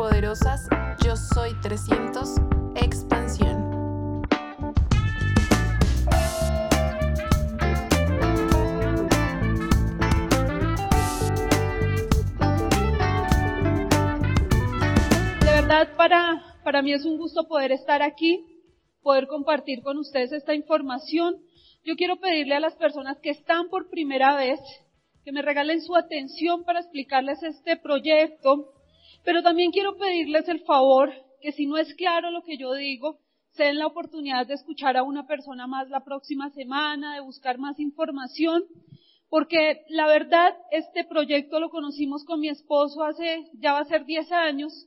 poderosas, yo soy 300, expansión. De verdad, para, para mí es un gusto poder estar aquí, poder compartir con ustedes esta información. Yo quiero pedirle a las personas que están por primera vez que me regalen su atención para explicarles este proyecto, pero también quiero pedirles el favor que si no es claro lo que yo digo, se den la oportunidad de escuchar a una persona más la próxima semana, de buscar más información, porque la verdad este proyecto lo conocimos con mi esposo hace, ya va a ser 10 años,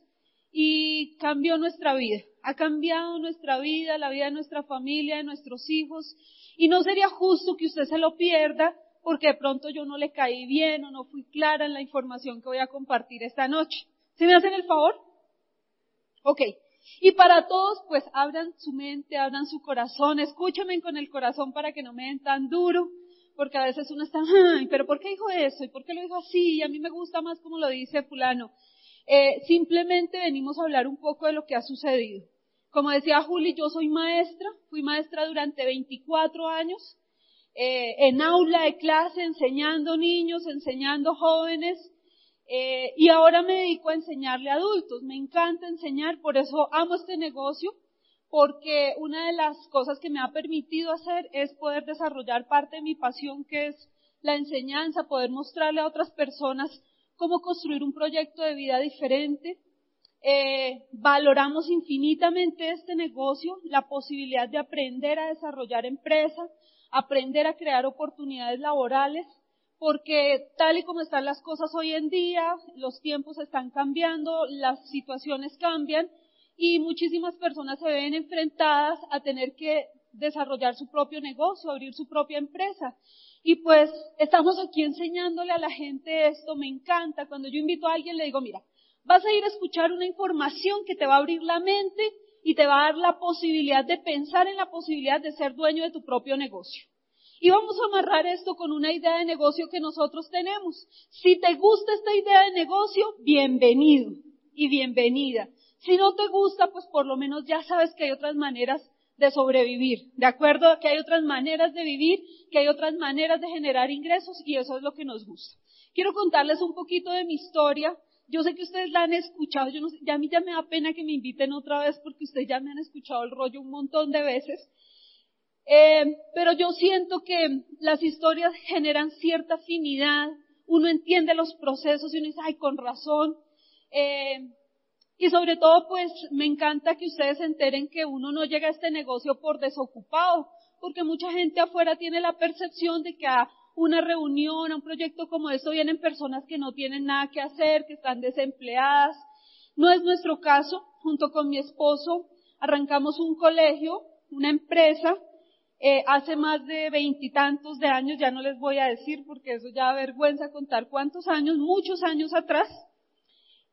y cambió nuestra vida. Ha cambiado nuestra vida, la vida de nuestra familia, de nuestros hijos, y no sería justo que usted se lo pierda porque de pronto yo no le caí bien o no fui clara en la información que voy a compartir esta noche. ¿Se me hacen el favor? Ok. Y para todos, pues abran su mente, abran su corazón, escúchenme con el corazón para que no me den tan duro, porque a veces uno está, ay, pero ¿por qué dijo eso? ¿Y por qué lo dijo así? Y a mí me gusta más como lo dice fulano. Eh, simplemente venimos a hablar un poco de lo que ha sucedido. Como decía Juli, yo soy maestra, fui maestra durante 24 años, eh, en aula de clase, enseñando niños, enseñando jóvenes, eh, y ahora me dedico a enseñarle a adultos. Me encanta enseñar, por eso amo este negocio, porque una de las cosas que me ha permitido hacer es poder desarrollar parte de mi pasión, que es la enseñanza, poder mostrarle a otras personas cómo construir un proyecto de vida diferente. Eh, valoramos infinitamente este negocio, la posibilidad de aprender a desarrollar empresas, aprender a crear oportunidades laborales, porque tal y como están las cosas hoy en día, los tiempos están cambiando, las situaciones cambian y muchísimas personas se ven enfrentadas a tener que desarrollar su propio negocio, abrir su propia empresa. Y pues estamos aquí enseñándole a la gente esto, me encanta. Cuando yo invito a alguien le digo, mira, vas a ir a escuchar una información que te va a abrir la mente y te va a dar la posibilidad de pensar en la posibilidad de ser dueño de tu propio negocio. Y vamos a amarrar esto con una idea de negocio que nosotros tenemos. Si te gusta esta idea de negocio, bienvenido y bienvenida. Si no te gusta, pues por lo menos ya sabes que hay otras maneras de sobrevivir, ¿de acuerdo? Que hay otras maneras de vivir, que hay otras maneras de generar ingresos y eso es lo que nos gusta. Quiero contarles un poquito de mi historia. Yo sé que ustedes la han escuchado, yo no sé, ya a mí ya me da pena que me inviten otra vez porque ustedes ya me han escuchado el rollo un montón de veces. Eh, pero yo siento que las historias generan cierta afinidad, uno entiende los procesos y uno dice, ay, con razón. Eh, y sobre todo, pues, me encanta que ustedes se enteren que uno no llega a este negocio por desocupado, porque mucha gente afuera tiene la percepción de que a una reunión, a un proyecto como esto vienen personas que no tienen nada que hacer, que están desempleadas. No es nuestro caso. Junto con mi esposo arrancamos un colegio, una empresa, eh, hace más de veintitantos de años, ya no les voy a decir porque eso ya vergüenza contar cuántos años, muchos años atrás.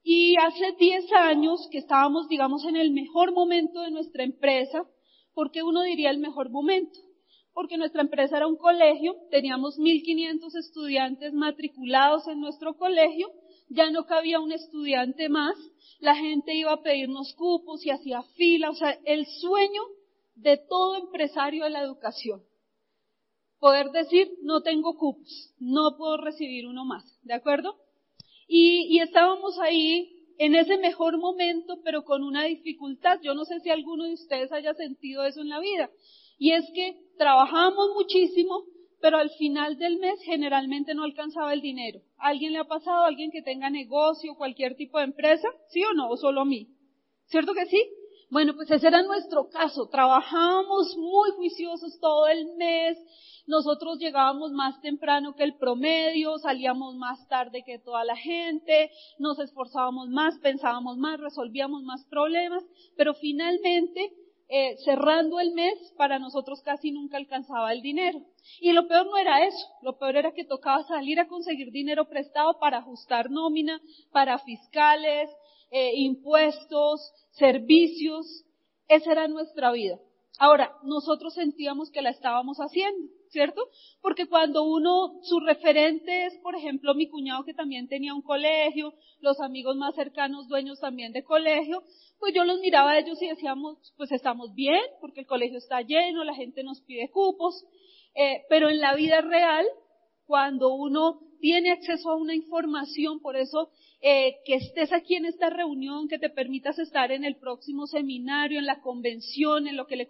Y hace diez años que estábamos, digamos, en el mejor momento de nuestra empresa, porque uno diría el mejor momento, porque nuestra empresa era un colegio, teníamos 1.500 estudiantes matriculados en nuestro colegio, ya no cabía un estudiante más, la gente iba a pedirnos cupos y hacía fila, o sea, el sueño de todo empresario de la educación. Poder decir, no tengo cupos, no puedo recibir uno más, ¿de acuerdo? Y, y, estábamos ahí en ese mejor momento, pero con una dificultad. Yo no sé si alguno de ustedes haya sentido eso en la vida. Y es que trabajamos muchísimo, pero al final del mes generalmente no alcanzaba el dinero. ¿Alguien le ha pasado? ¿Alguien que tenga negocio, cualquier tipo de empresa? ¿Sí o no? ¿O solo a mí? ¿Cierto que sí? Bueno, pues ese era nuestro caso. Trabajábamos muy juiciosos todo el mes. Nosotros llegábamos más temprano que el promedio, salíamos más tarde que toda la gente, nos esforzábamos más, pensábamos más, resolvíamos más problemas, pero finalmente, eh, cerrando el mes, para nosotros casi nunca alcanzaba el dinero. Y lo peor no era eso, lo peor era que tocaba salir a conseguir dinero prestado para ajustar nómina, para fiscales, eh, impuestos, servicios. Esa era nuestra vida. Ahora, nosotros sentíamos que la estábamos haciendo. ¿cierto? Porque cuando uno, su referente es, por ejemplo, mi cuñado que también tenía un colegio, los amigos más cercanos, dueños también de colegio, pues yo los miraba a ellos y decíamos, pues estamos bien, porque el colegio está lleno, la gente nos pide cupos, eh, pero en la vida real, cuando uno tiene acceso a una información, por eso eh, que estés aquí en esta reunión, que te permitas estar en el próximo seminario, en la convención, en lo que, le,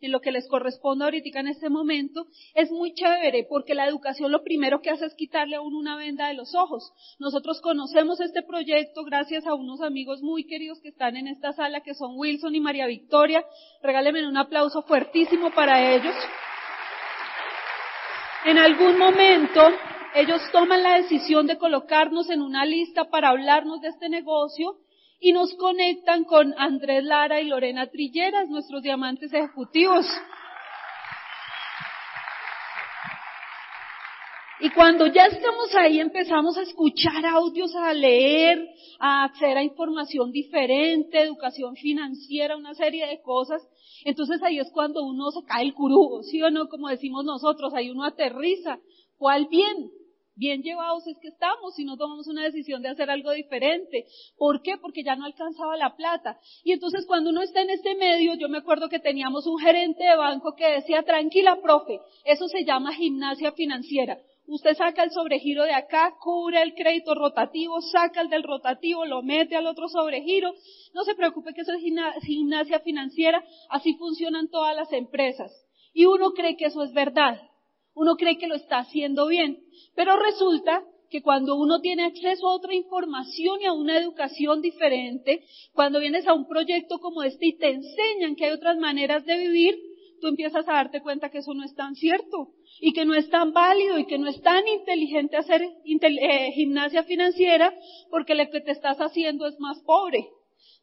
en lo que les corresponde ahorita en este momento, es muy chévere, porque la educación lo primero que hace es quitarle a uno una venda de los ojos. Nosotros conocemos este proyecto gracias a unos amigos muy queridos que están en esta sala, que son Wilson y María Victoria. Regálenme un aplauso fuertísimo para ellos. En algún momento ellos toman la decisión de colocarnos en una lista para hablarnos de este negocio y nos conectan con Andrés Lara y Lorena Trilleras, nuestros diamantes ejecutivos. Y cuando ya estamos ahí empezamos a escuchar audios, a leer, a acceder a información diferente, educación financiera, una serie de cosas. Entonces ahí es cuando uno se cae el curugo, ¿sí o no? Como decimos nosotros, ahí uno aterriza. ¿Cuál bien? Bien llevados es que estamos si no tomamos una decisión de hacer algo diferente. ¿Por qué? Porque ya no alcanzaba la plata. Y entonces cuando uno está en este medio, yo me acuerdo que teníamos un gerente de banco que decía, tranquila, profe, eso se llama gimnasia financiera. Usted saca el sobregiro de acá, cubre el crédito rotativo, saca el del rotativo, lo mete al otro sobregiro. No se preocupe que eso es gimnasia financiera, así funcionan todas las empresas. Y uno cree que eso es verdad. Uno cree que lo está haciendo bien, pero resulta que cuando uno tiene acceso a otra información y a una educación diferente, cuando vienes a un proyecto como este y te enseñan que hay otras maneras de vivir, tú empiezas a darte cuenta que eso no es tan cierto y que no es tan válido y que no es tan inteligente hacer eh, gimnasia financiera porque lo que te estás haciendo es más pobre.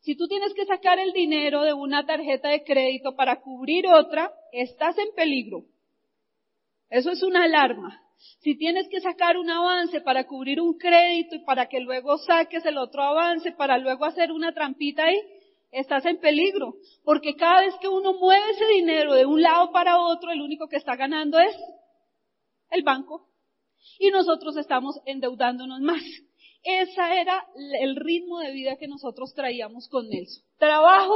Si tú tienes que sacar el dinero de una tarjeta de crédito para cubrir otra, estás en peligro. Eso es una alarma. Si tienes que sacar un avance para cubrir un crédito y para que luego saques el otro avance para luego hacer una trampita ahí, estás en peligro. Porque cada vez que uno mueve ese dinero de un lado para otro, el único que está ganando es el banco. Y nosotros estamos endeudándonos más. Ese era el ritmo de vida que nosotros traíamos con Nelson. Trabajo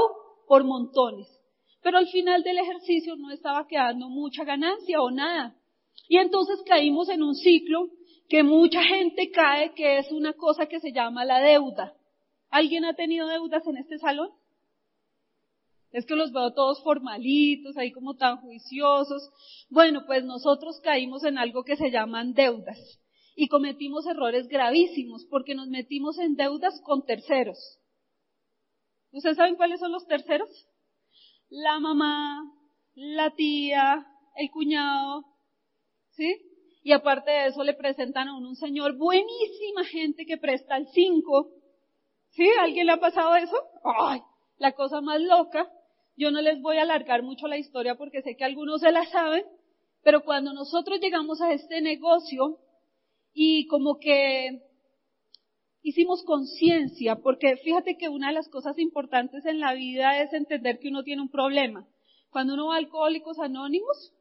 por montones. Pero al final del ejercicio no estaba quedando mucha ganancia o nada. Y entonces caímos en un ciclo que mucha gente cae, que es una cosa que se llama la deuda. ¿Alguien ha tenido deudas en este salón? Es que los veo todos formalitos, ahí como tan juiciosos. Bueno, pues nosotros caímos en algo que se llaman deudas y cometimos errores gravísimos porque nos metimos en deudas con terceros. ¿Ustedes saben cuáles son los terceros? La mamá, la tía, el cuñado, ¿sí? Y aparte de eso le presentan a un señor buenísima gente que presta el 5. ¿Sí? ¿Alguien le ha pasado eso? ¡Ay! La cosa más loca. Yo no les voy a alargar mucho la historia porque sé que algunos se la saben, pero cuando nosotros llegamos a este negocio y como que hicimos conciencia, porque fíjate que una de las cosas importantes en la vida es entender que uno tiene un problema. Cuando uno va a Alcohólicos Anónimos,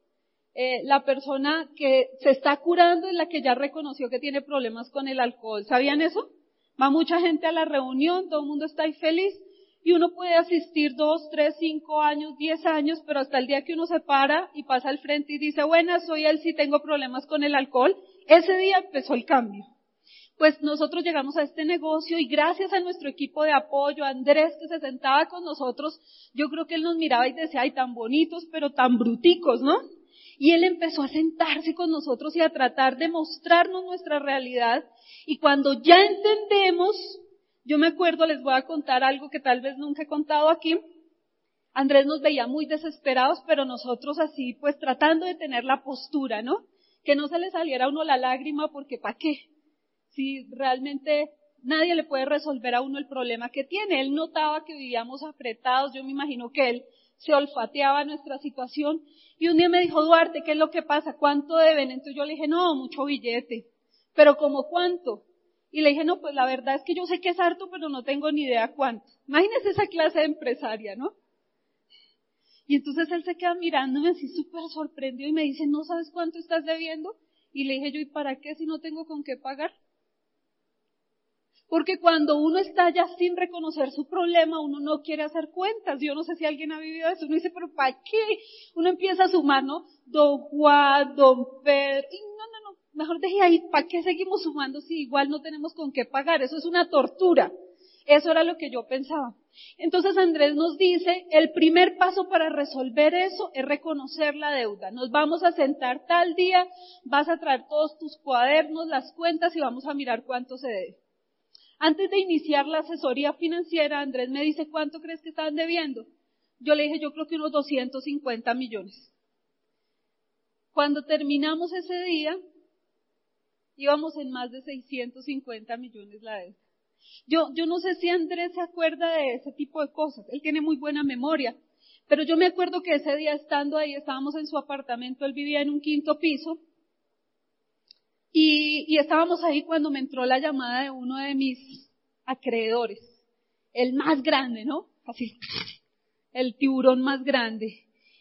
eh, la persona que se está curando es la que ya reconoció que tiene problemas con el alcohol. ¿Sabían eso? Va mucha gente a la reunión, todo el mundo está ahí feliz y uno puede asistir dos, tres, cinco años, diez años, pero hasta el día que uno se para y pasa al frente y dice, bueno, soy él, sí tengo problemas con el alcohol, ese día empezó el cambio. Pues nosotros llegamos a este negocio y gracias a nuestro equipo de apoyo, Andrés que se sentaba con nosotros, yo creo que él nos miraba y decía, ay, tan bonitos, pero tan bruticos, ¿no? Y él empezó a sentarse con nosotros y a tratar de mostrarnos nuestra realidad. Y cuando ya entendemos, yo me acuerdo, les voy a contar algo que tal vez nunca he contado aquí. Andrés nos veía muy desesperados, pero nosotros así, pues tratando de tener la postura, ¿no? Que no se le saliera a uno la lágrima porque ¿para qué? Si realmente nadie le puede resolver a uno el problema que tiene. Él notaba que vivíamos apretados, yo me imagino que él se olfateaba nuestra situación. Y un día me dijo, Duarte, ¿qué es lo que pasa? ¿Cuánto deben? Entonces yo le dije, no, mucho billete. Pero ¿como cuánto? Y le dije, no, pues la verdad es que yo sé que es harto, pero no tengo ni idea cuánto. Imagínese esa clase de empresaria, ¿no? Y entonces él se queda mirándome así súper sorprendido y me dice, ¿no sabes cuánto estás debiendo? Y le dije yo, ¿y para qué si no tengo con qué pagar? Porque cuando uno está ya sin reconocer su problema, uno no quiere hacer cuentas. Yo no sé si alguien ha vivido eso. Uno dice, pero ¿para qué? Uno empieza a sumar, ¿no? Don Juan, Don Pedro. Y no, no, no. Mejor deje ahí. ¿Para qué seguimos sumando si igual no tenemos con qué pagar? Eso es una tortura. Eso era lo que yo pensaba. Entonces Andrés nos dice, el primer paso para resolver eso es reconocer la deuda. Nos vamos a sentar tal día, vas a traer todos tus cuadernos, las cuentas y vamos a mirar cuánto se debe. Antes de iniciar la asesoría financiera, Andrés me dice, ¿cuánto crees que estaban debiendo? Yo le dije, yo creo que unos 250 millones. Cuando terminamos ese día, íbamos en más de 650 millones la deuda. Yo, yo no sé si Andrés se acuerda de ese tipo de cosas. Él tiene muy buena memoria. Pero yo me acuerdo que ese día estando ahí, estábamos en su apartamento, él vivía en un quinto piso, y, estábamos ahí cuando me entró la llamada de uno de mis acreedores, el más grande, ¿no? Así, el tiburón más grande.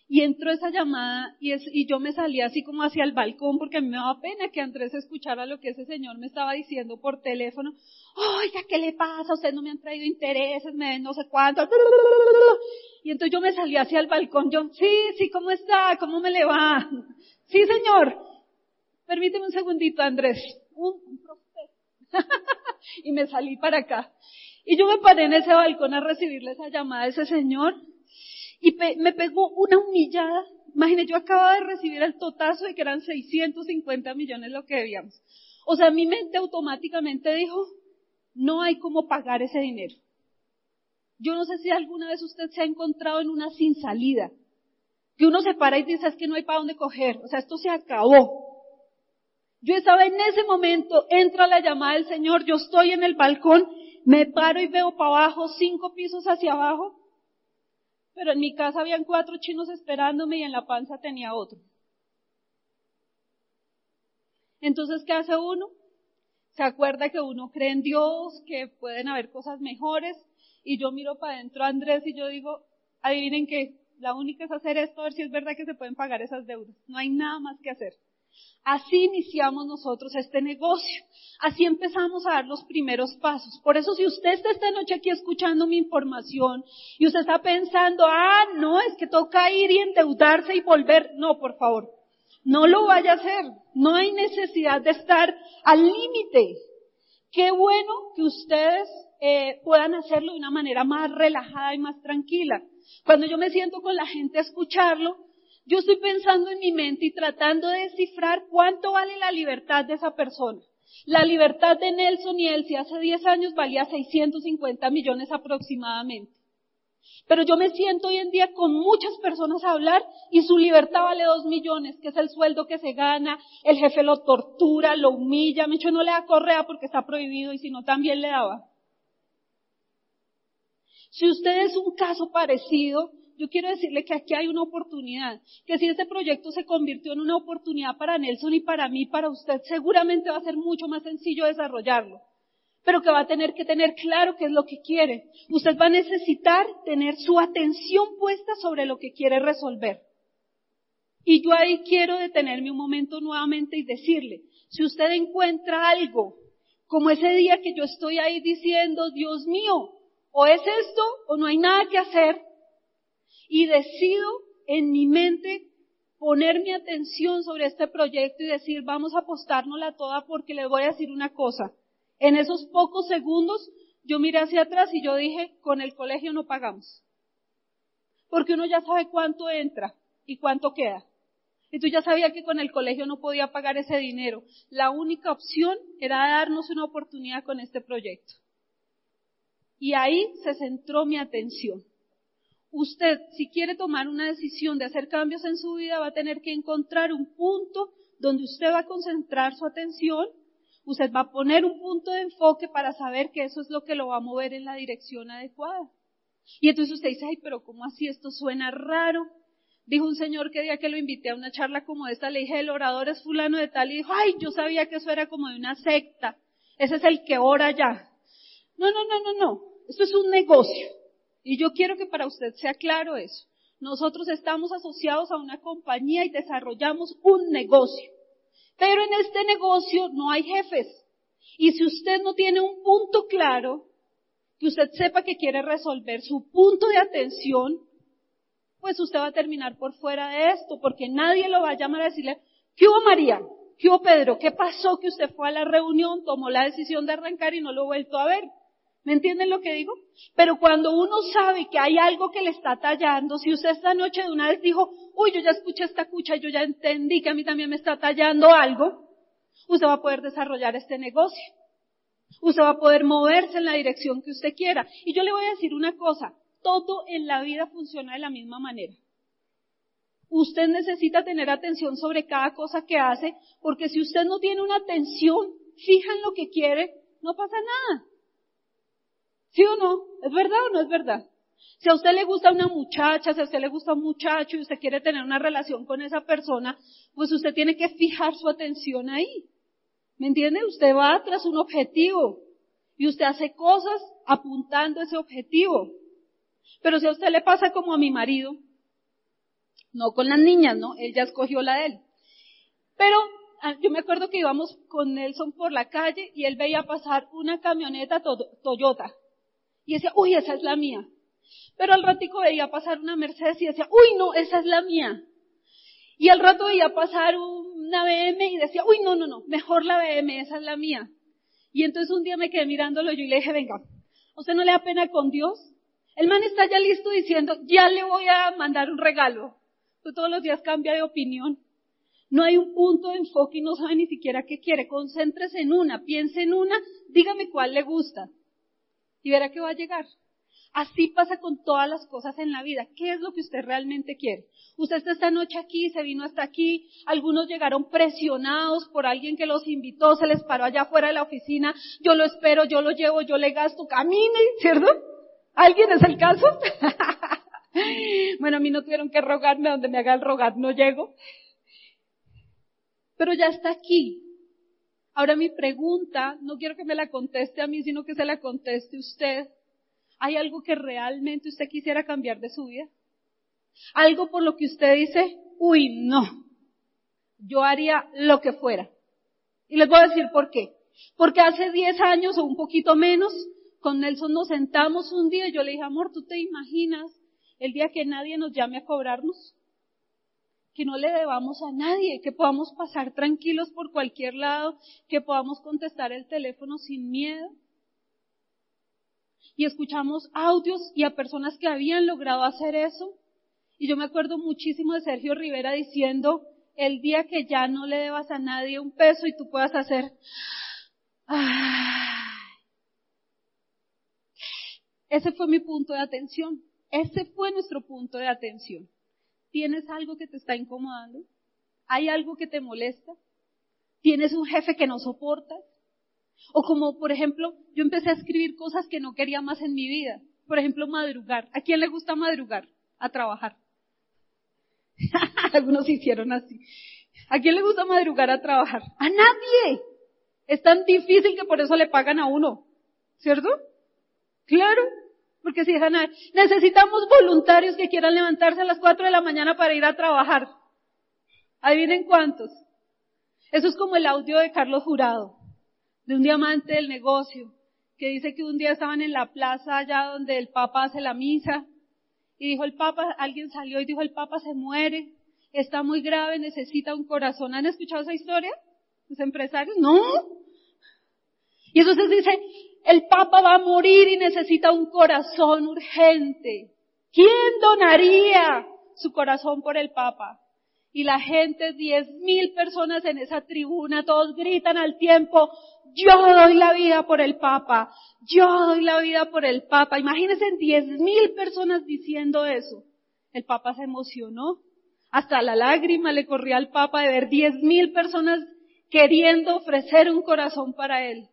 Y entró esa llamada y, y yo me salí así como hacia el balcón porque a mí me daba pena que Andrés escuchara lo que ese señor me estaba diciendo por teléfono. Oiga, ¿qué le pasa? Ustedes no me han traído intereses, me no sé cuánto. Y entonces yo me salí hacia el balcón. Yo, sí, sí, ¿cómo está? ¿Cómo me le va? Sí, señor. Permíteme un segundito, Andrés. Un, y me salí para acá. Y yo me paré en ese balcón a recibirle esa llamada de ese señor. Y me pegó una humillada. Imagínate, yo acababa de recibir el totazo de que eran 650 millones lo que debíamos. O sea, mi mente automáticamente dijo, no hay cómo pagar ese dinero. Yo no sé si alguna vez usted se ha encontrado en una sin salida. Que uno se para y dice, es que no hay para dónde coger. O sea, esto se acabó. Yo estaba en ese momento, entra la llamada del Señor, yo estoy en el balcón, me paro y veo para abajo, cinco pisos hacia abajo, pero en mi casa habían cuatro chinos esperándome y en la panza tenía otro. Entonces, ¿qué hace uno? Se acuerda que uno cree en Dios, que pueden haber cosas mejores, y yo miro para adentro a Andrés y yo digo, adivinen que la única es hacer esto, a ver si es verdad que se pueden pagar esas deudas. No hay nada más que hacer. Así iniciamos nosotros este negocio. Así empezamos a dar los primeros pasos. Por eso si usted está esta noche aquí escuchando mi información y usted está pensando, ah, no, es que toca ir y endeudarse y volver. No, por favor, no lo vaya a hacer. No hay necesidad de estar al límite. Qué bueno que ustedes eh, puedan hacerlo de una manera más relajada y más tranquila. Cuando yo me siento con la gente a escucharlo, yo estoy pensando en mi mente y tratando de descifrar cuánto vale la libertad de esa persona. La libertad de Nelson y Elsie hace 10 años valía 650 millones aproximadamente. Pero yo me siento hoy en día con muchas personas a hablar y su libertad vale 2 millones, que es el sueldo que se gana, el jefe lo tortura, lo humilla, me hecho no le da correa porque está prohibido y si no también le daba. Si usted es un caso parecido, yo quiero decirle que aquí hay una oportunidad, que si este proyecto se convirtió en una oportunidad para Nelson y para mí, para usted, seguramente va a ser mucho más sencillo desarrollarlo, pero que va a tener que tener claro qué es lo que quiere. Usted va a necesitar tener su atención puesta sobre lo que quiere resolver. Y yo ahí quiero detenerme un momento nuevamente y decirle, si usted encuentra algo, como ese día que yo estoy ahí diciendo, Dios mío, o es esto o no hay nada que hacer, y decido en mi mente poner mi atención sobre este proyecto y decir, vamos a apostárnosla toda porque le voy a decir una cosa. En esos pocos segundos yo miré hacia atrás y yo dije, con el colegio no pagamos. Porque uno ya sabe cuánto entra y cuánto queda. Y tú ya sabías que con el colegio no podía pagar ese dinero. La única opción era darnos una oportunidad con este proyecto. Y ahí se centró mi atención. Usted, si quiere tomar una decisión de hacer cambios en su vida, va a tener que encontrar un punto donde usted va a concentrar su atención, usted va a poner un punto de enfoque para saber que eso es lo que lo va a mover en la dirección adecuada. Y entonces usted dice, ay, pero ¿cómo así? Esto suena raro. Dijo un señor que día que lo invité a una charla como esta, le dije, el orador es fulano de tal, y dijo, ay, yo sabía que eso era como de una secta. Ese es el que ora ya. No, no, no, no, no. Esto es un negocio. Y yo quiero que para usted sea claro eso. nosotros estamos asociados a una compañía y desarrollamos un negocio. Pero en este negocio no hay jefes. Y si usted no tiene un punto claro, que usted sepa que quiere resolver su punto de atención, pues usted va a terminar por fuera de esto, porque nadie lo va a llamar a decirle, ¿qué hubo María? ¿Qué hubo Pedro? ¿Qué pasó que usted fue a la reunión, tomó la decisión de arrancar y no lo vuelto a ver? ¿Me entienden lo que digo? Pero cuando uno sabe que hay algo que le está tallando, si usted esta noche de una vez dijo, uy, yo ya escuché esta cucha, yo ya entendí que a mí también me está tallando algo, usted va a poder desarrollar este negocio. Usted va a poder moverse en la dirección que usted quiera. Y yo le voy a decir una cosa, todo en la vida funciona de la misma manera. Usted necesita tener atención sobre cada cosa que hace, porque si usted no tiene una atención fija en lo que quiere, no pasa nada. ¿Sí o no? ¿Es verdad o no es verdad? Si a usted le gusta una muchacha, si a usted le gusta un muchacho y usted quiere tener una relación con esa persona, pues usted tiene que fijar su atención ahí. ¿Me entiende? Usted va tras un objetivo y usted hace cosas apuntando ese objetivo. Pero si a usted le pasa como a mi marido, no con las niñas, ¿no? Él ya escogió la de él. Pero ah, yo me acuerdo que íbamos con Nelson por la calle y él veía pasar una camioneta Toyota y decía, uy, esa es la mía. Pero al ratico veía pasar una Mercedes y decía, uy, no, esa es la mía. Y al rato veía pasar una BM y decía, uy, no, no, no, mejor la BM, esa es la mía. Y entonces un día me quedé mirándolo yo y le dije, venga, usted no le da pena con Dios? El man está ya listo diciendo, ya le voy a mandar un regalo. Tú todos los días cambia de opinión. No hay un punto de enfoque y no sabe ni siquiera qué quiere. Concéntrese en una, piense en una, dígame cuál le gusta y verá que va a llegar. Así pasa con todas las cosas en la vida. ¿Qué es lo que usted realmente quiere? Usted está esta noche aquí, se vino hasta aquí, algunos llegaron presionados por alguien que los invitó, se les paró allá afuera de la oficina, yo lo espero, yo lo llevo, yo le gasto, camine, ¿cierto? ¿Alguien es el caso? bueno, a mí no tuvieron que rogarme, donde me haga el rogar no llego. Pero ya está aquí, Ahora mi pregunta, no quiero que me la conteste a mí, sino que se la conteste usted. ¿Hay algo que realmente usted quisiera cambiar de su vida? Algo por lo que usted dice, uy, no, yo haría lo que fuera. Y les voy a decir por qué. Porque hace 10 años o un poquito menos, con Nelson nos sentamos un día y yo le dije, amor, ¿tú te imaginas el día que nadie nos llame a cobrarnos? Que no le debamos a nadie, que podamos pasar tranquilos por cualquier lado, que podamos contestar el teléfono sin miedo. Y escuchamos audios y a personas que habían logrado hacer eso. Y yo me acuerdo muchísimo de Sergio Rivera diciendo, el día que ya no le debas a nadie un peso y tú puedas hacer, ese fue mi punto de atención. Ese fue nuestro punto de atención. ¿Tienes algo que te está incomodando? ¿Hay algo que te molesta? ¿Tienes un jefe que no soportas? O como, por ejemplo, yo empecé a escribir cosas que no quería más en mi vida. Por ejemplo, madrugar. ¿A quién le gusta madrugar? A trabajar. Algunos hicieron así. ¿A quién le gusta madrugar a trabajar? A nadie. Es tan difícil que por eso le pagan a uno. ¿Cierto? Claro. Porque si dejan, necesitamos voluntarios que quieran levantarse a las 4 de la mañana para ir a trabajar. Adivinen cuántos. Eso es como el audio de Carlos Jurado, de un diamante del negocio, que dice que un día estaban en la plaza allá donde el Papa hace la misa, y dijo el Papa, alguien salió y dijo el Papa se muere, está muy grave, necesita un corazón. ¿Han escuchado esa historia? ¿Los empresarios? No. Y entonces dice, el Papa va a morir y necesita un corazón urgente. ¿Quién donaría su corazón por el Papa? Y la gente, diez mil personas en esa tribuna, todos gritan al tiempo, yo doy la vida por el Papa, yo doy la vida por el Papa. Imagínense diez mil personas diciendo eso. El Papa se emocionó. Hasta la lágrima le corría al Papa de ver diez mil personas queriendo ofrecer un corazón para él.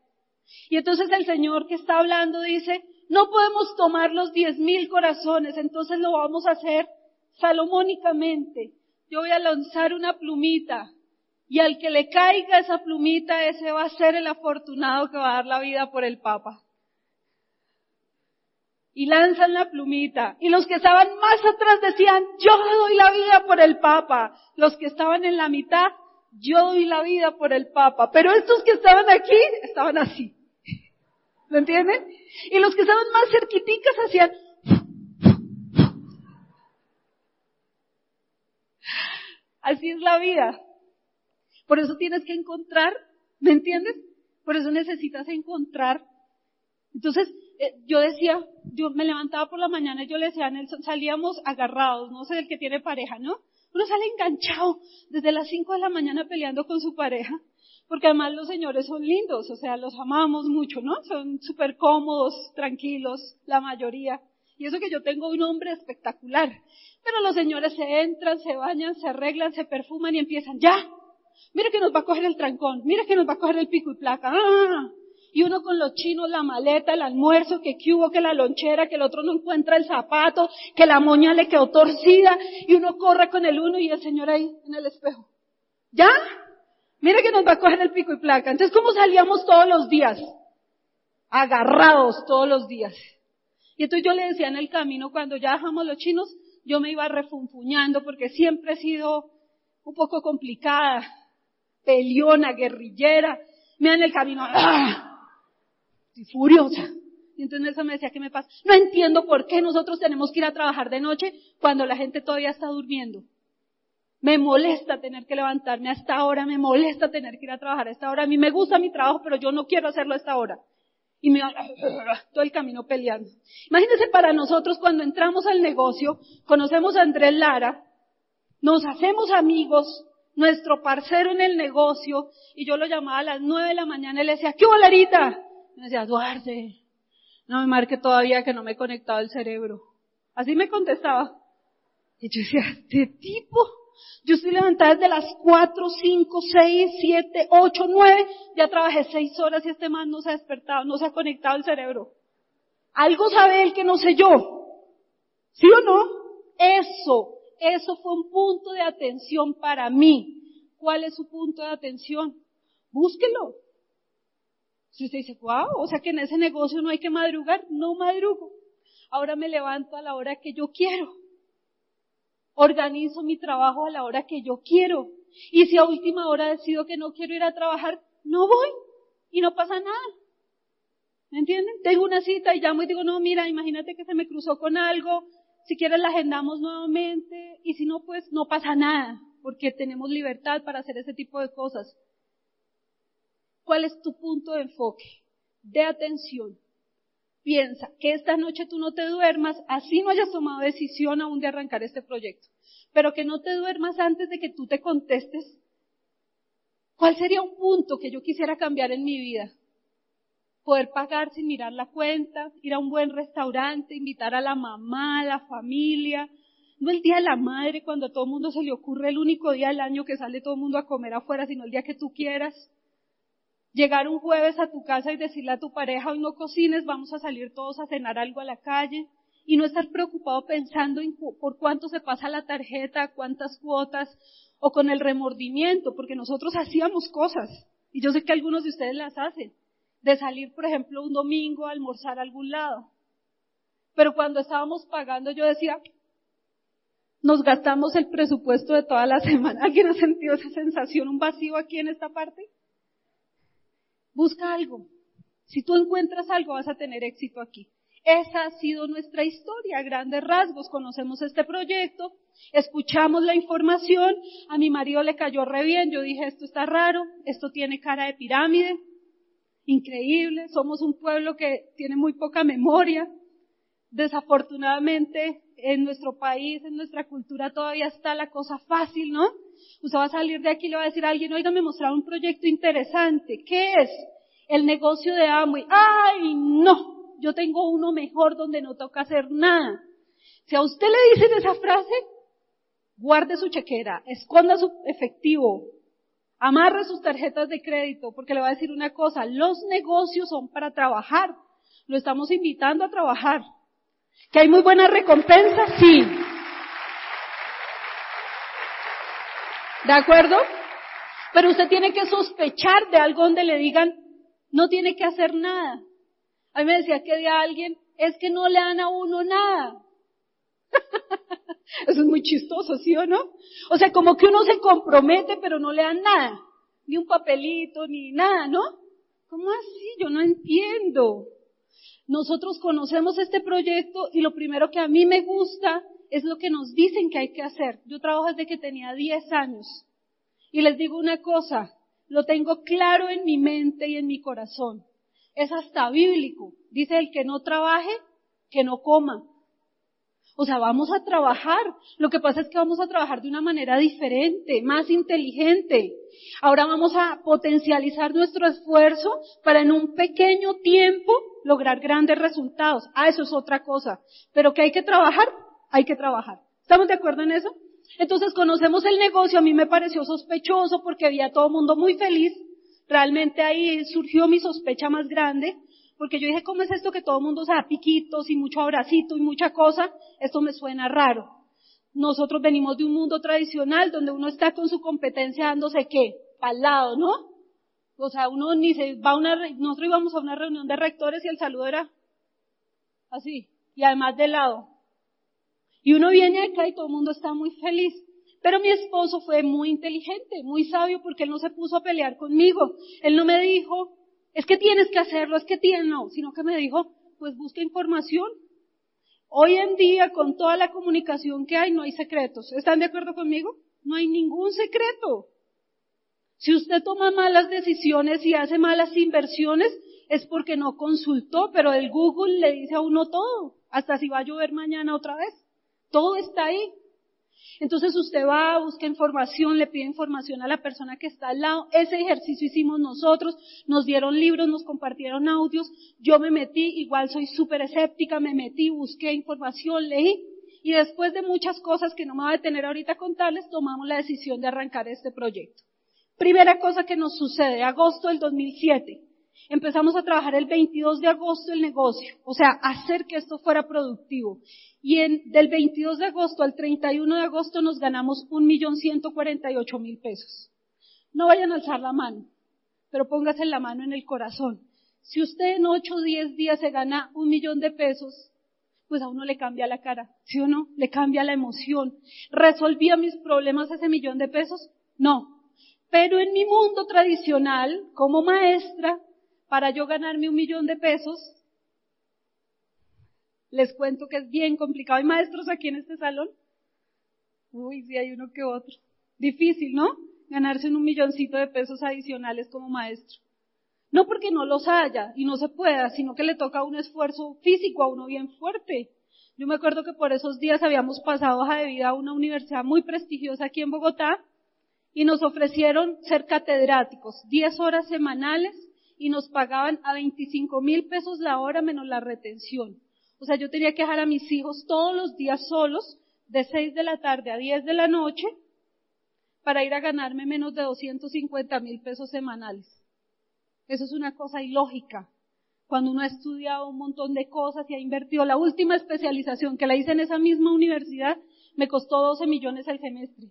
Y entonces el Señor que está hablando dice, no podemos tomar los diez mil corazones, entonces lo vamos a hacer salomónicamente. Yo voy a lanzar una plumita y al que le caiga esa plumita, ese va a ser el afortunado que va a dar la vida por el Papa. y lanzan la plumita. Y los que estaban más atrás decían, yo doy la vida por el Papa. Los que estaban en la mitad, yo doy la vida por el Papa. Pero estos que estaban aquí, estaban así. ¿Me entienden? Y los que estaban más cerquiticas hacían, así es la vida. Por eso tienes que encontrar, ¿me entiendes? Por eso necesitas encontrar. Entonces, eh, yo decía, yo me levantaba por la mañana y yo le decía a Nelson, salíamos agarrados, no sé, el que tiene pareja, ¿no? Uno sale enganchado desde las 5 de la mañana peleando con su pareja, porque además los señores son lindos, o sea, los amamos mucho, ¿no? Son súper cómodos, tranquilos, la mayoría. Y eso que yo tengo un hombre espectacular. Pero los señores se entran, se bañan, se arreglan, se perfuman y empiezan, ya, mira que nos va a coger el trancón, mira que nos va a coger el pico y placa. ¡Ah! Y uno con los chinos, la maleta, el almuerzo, que, hubo, que la lonchera, que el otro no encuentra el zapato, que la moña le quedó torcida, y uno corre con el uno y el señor ahí en el espejo. ¿Ya? Mira que nos va a coger el pico y placa. Entonces, ¿cómo salíamos todos los días? Agarrados todos los días. Y entonces yo le decía en el camino, cuando ya dejamos los chinos, yo me iba refunfuñando porque siempre he sido un poco complicada, peleona, guerrillera. Me en el camino, ¡ah! furiosa. Y entonces eso me decía, ¿qué me pasa? No entiendo por qué nosotros tenemos que ir a trabajar de noche cuando la gente todavía está durmiendo. Me molesta tener que levantarme a esta hora, me molesta tener que ir a trabajar a esta hora. A mí me gusta mi trabajo, pero yo no quiero hacerlo a esta hora. Y me todo el camino peleando. Imagínense para nosotros cuando entramos al negocio, conocemos a Andrés Lara, nos hacemos amigos, nuestro parcero en el negocio, y yo lo llamaba a las nueve de la mañana y le decía, ¿qué bolarita? Me decía, Duarte, no me marque todavía que no me he conectado el cerebro. Así me contestaba. Y yo decía, este tipo, yo estoy levantada desde las 4, 5, 6, 7, 8, 9, ya trabajé 6 horas y este man no se ha despertado, no se ha conectado el cerebro. Algo sabe él que no sé yo. ¿Sí o no? Eso, eso fue un punto de atención para mí. ¿Cuál es su punto de atención? Búsquelo. Si usted dice, wow, o sea que en ese negocio no hay que madrugar, no madrugo. Ahora me levanto a la hora que yo quiero. Organizo mi trabajo a la hora que yo quiero. Y si a última hora decido que no quiero ir a trabajar, no voy. Y no pasa nada. ¿Me entienden? Tengo una cita y llamo y digo, no, mira, imagínate que se me cruzó con algo. Si quieres la agendamos nuevamente. Y si no, pues no pasa nada. Porque tenemos libertad para hacer ese tipo de cosas. ¿Cuál es tu punto de enfoque? De atención. Piensa que esta noche tú no te duermas, así no hayas tomado decisión aún de arrancar este proyecto, pero que no te duermas antes de que tú te contestes. ¿Cuál sería un punto que yo quisiera cambiar en mi vida? Poder pagar sin mirar la cuenta, ir a un buen restaurante, invitar a la mamá, a la familia, no el día de la madre cuando a todo el mundo se le ocurre el único día del año que sale todo el mundo a comer afuera, sino el día que tú quieras. Llegar un jueves a tu casa y decirle a tu pareja, hoy no cocines, vamos a salir todos a cenar algo a la calle. Y no estar preocupado pensando en por cuánto se pasa la tarjeta, cuántas cuotas, o con el remordimiento, porque nosotros hacíamos cosas. Y yo sé que algunos de ustedes las hacen. De salir, por ejemplo, un domingo a almorzar a algún lado. Pero cuando estábamos pagando, yo decía, nos gastamos el presupuesto de toda la semana. ¿Alguien ha sentido esa sensación, un vacío aquí en esta parte? Busca algo. Si tú encuentras algo, vas a tener éxito aquí. Esa ha sido nuestra historia, grandes rasgos. Conocemos este proyecto, escuchamos la información, a mi marido le cayó re bien, yo dije, esto está raro, esto tiene cara de pirámide, increíble, somos un pueblo que tiene muy poca memoria. Desafortunadamente, en nuestro país, en nuestra cultura todavía está la cosa fácil, ¿no? Usted va a salir de aquí y le va a decir a alguien, oiga, me mostraron un proyecto interesante. ¿Qué es? El negocio de Amway. ¡Ay, no! Yo tengo uno mejor donde no toca hacer nada. Si a usted le dicen esa frase, guarde su chequera, esconda su efectivo, amarre sus tarjetas de crédito, porque le va a decir una cosa, los negocios son para trabajar. Lo estamos invitando a trabajar. ¿Que hay muy buena recompensa? Sí. ¿De acuerdo? Pero usted tiene que sospechar de algo donde le digan, no tiene que hacer nada. A mí me decía que de alguien, es que no le dan a uno nada. Eso es muy chistoso, ¿sí o no? O sea, como que uno se compromete, pero no le dan nada. Ni un papelito, ni nada, ¿no? ¿Cómo así? Yo no entiendo. Nosotros conocemos este proyecto y lo primero que a mí me gusta es lo que nos dicen que hay que hacer. Yo trabajo desde que tenía 10 años. Y les digo una cosa, lo tengo claro en mi mente y en mi corazón. Es hasta bíblico. Dice el que no trabaje, que no coma. O sea, vamos a trabajar. Lo que pasa es que vamos a trabajar de una manera diferente, más inteligente. Ahora vamos a potencializar nuestro esfuerzo para en un pequeño tiempo lograr grandes resultados. Ah, eso es otra cosa. Pero que hay que trabajar, hay que trabajar. ¿Estamos de acuerdo en eso? Entonces conocemos el negocio, a mí me pareció sospechoso porque había todo el mundo muy feliz. Realmente ahí surgió mi sospecha más grande porque yo dije, ¿cómo es esto que todo el mundo se da piquitos y mucho abracito y mucha cosa? Esto me suena raro. Nosotros venimos de un mundo tradicional donde uno está con su competencia dándose qué? Al lado, ¿no? O sea, uno ni se va a una, nosotros íbamos a una reunión de rectores y el saludo era así, y además de lado. Y uno viene acá y todo el mundo está muy feliz. Pero mi esposo fue muy inteligente, muy sabio, porque él no se puso a pelear conmigo. Él no me dijo, es que tienes que hacerlo, es que tienes, no, sino que me dijo, pues busca información. Hoy en día, con toda la comunicación que hay, no hay secretos. ¿Están de acuerdo conmigo? No hay ningún secreto. Si usted toma malas decisiones y hace malas inversiones, es porque no consultó, pero el Google le dice a uno todo, hasta si va a llover mañana otra vez. Todo está ahí. Entonces usted va, busca información, le pide información a la persona que está al lado. Ese ejercicio hicimos nosotros, nos dieron libros, nos compartieron audios. Yo me metí, igual soy súper escéptica, me metí, busqué información, leí. Y después de muchas cosas que no me voy a detener ahorita a contarles, tomamos la decisión de arrancar este proyecto. Primera cosa que nos sucede, agosto del 2007. Empezamos a trabajar el 22 de agosto el negocio, o sea, hacer que esto fuera productivo. Y en, del 22 de agosto al 31 de agosto nos ganamos un millón ciento cuarenta y ocho mil pesos. No vayan a alzar la mano, pero póngase la mano en el corazón. Si usted en 8 o 10 días se gana un millón de pesos, pues a uno le cambia la cara, ¿sí o no? Le cambia la emoción. ¿Resolvía mis problemas ese millón de pesos? No. Pero en mi mundo tradicional, como maestra, para yo ganarme un millón de pesos, les cuento que es bien complicado. ¿Hay maestros aquí en este salón? Uy, sí, hay uno que otro. Difícil, ¿no? Ganarse un milloncito de pesos adicionales como maestro. No porque no los haya y no se pueda, sino que le toca un esfuerzo físico a uno bien fuerte. Yo me acuerdo que por esos días habíamos pasado hoja de vida a una universidad muy prestigiosa aquí en Bogotá y nos ofrecieron ser catedráticos, 10 horas semanales y nos pagaban a 25 mil pesos la hora menos la retención. O sea, yo tenía que dejar a mis hijos todos los días solos, de 6 de la tarde a 10 de la noche, para ir a ganarme menos de 250 mil pesos semanales. Eso es una cosa ilógica. Cuando uno ha estudiado un montón de cosas y ha invertido, la última especialización que la hice en esa misma universidad me costó 12 millones al semestre.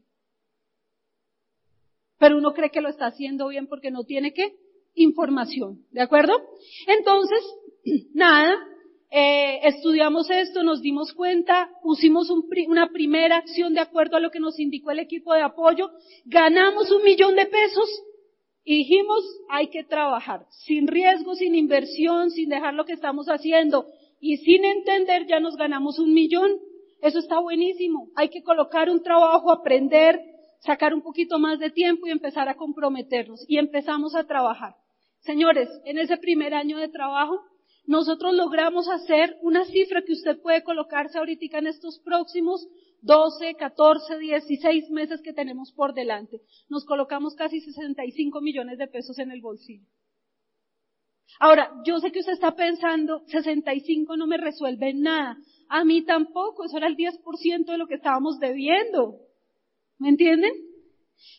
Pero uno cree que lo está haciendo bien porque no tiene que información. ¿De acuerdo? Entonces, nada, eh, estudiamos esto, nos dimos cuenta, pusimos una primera acción de acuerdo a lo que nos indicó el equipo de apoyo, ganamos un millón de pesos y dijimos, hay que trabajar, sin riesgo, sin inversión, sin dejar lo que estamos haciendo y sin entender ya nos ganamos un millón. Eso está buenísimo. Hay que colocar un trabajo, aprender, sacar un poquito más de tiempo y empezar a comprometernos. Y empezamos a trabajar. Señores, en ese primer año de trabajo, nosotros logramos hacer una cifra que usted puede colocarse ahorita en estos próximos 12, 14, 16 meses que tenemos por delante. Nos colocamos casi 65 millones de pesos en el bolsillo. Ahora, yo sé que usted está pensando, 65 no me resuelve nada. A mí tampoco, eso era el 10% de lo que estábamos debiendo. ¿Me entienden?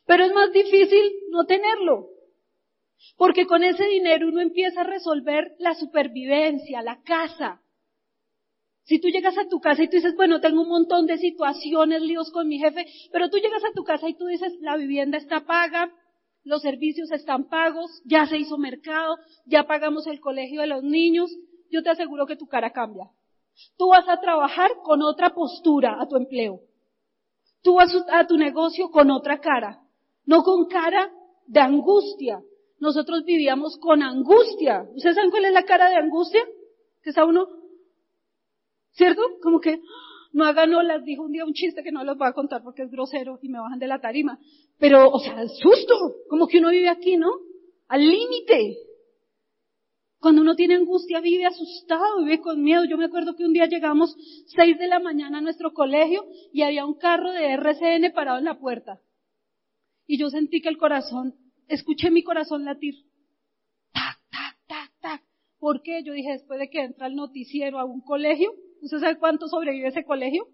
Pero es más difícil no tenerlo. Porque con ese dinero uno empieza a resolver la supervivencia, la casa. Si tú llegas a tu casa y tú dices, bueno, tengo un montón de situaciones, líos con mi jefe, pero tú llegas a tu casa y tú dices, la vivienda está paga, los servicios están pagos, ya se hizo mercado, ya pagamos el colegio de los niños, yo te aseguro que tu cara cambia. Tú vas a trabajar con otra postura a tu empleo. Tú vas a tu negocio con otra cara, no con cara de angustia. Nosotros vivíamos con angustia. ¿Ustedes saben cuál es la cara de angustia? Que está uno, ¿cierto? Como que no hagan olas, dijo un día un chiste que no los voy a contar porque es grosero y me bajan de la tarima. Pero, o sea, susto, como que uno vive aquí, ¿no? Al límite. Cuando uno tiene angustia vive asustado, vive con miedo. Yo me acuerdo que un día llegamos seis de la mañana a nuestro colegio y había un carro de RCN parado en la puerta. Y yo sentí que el corazón, escuché mi corazón latir. Tac, tac, tac, tac. ¿Por qué? Yo dije, después de que entra el noticiero a un colegio, ¿usted sabe cuánto sobrevive ese colegio?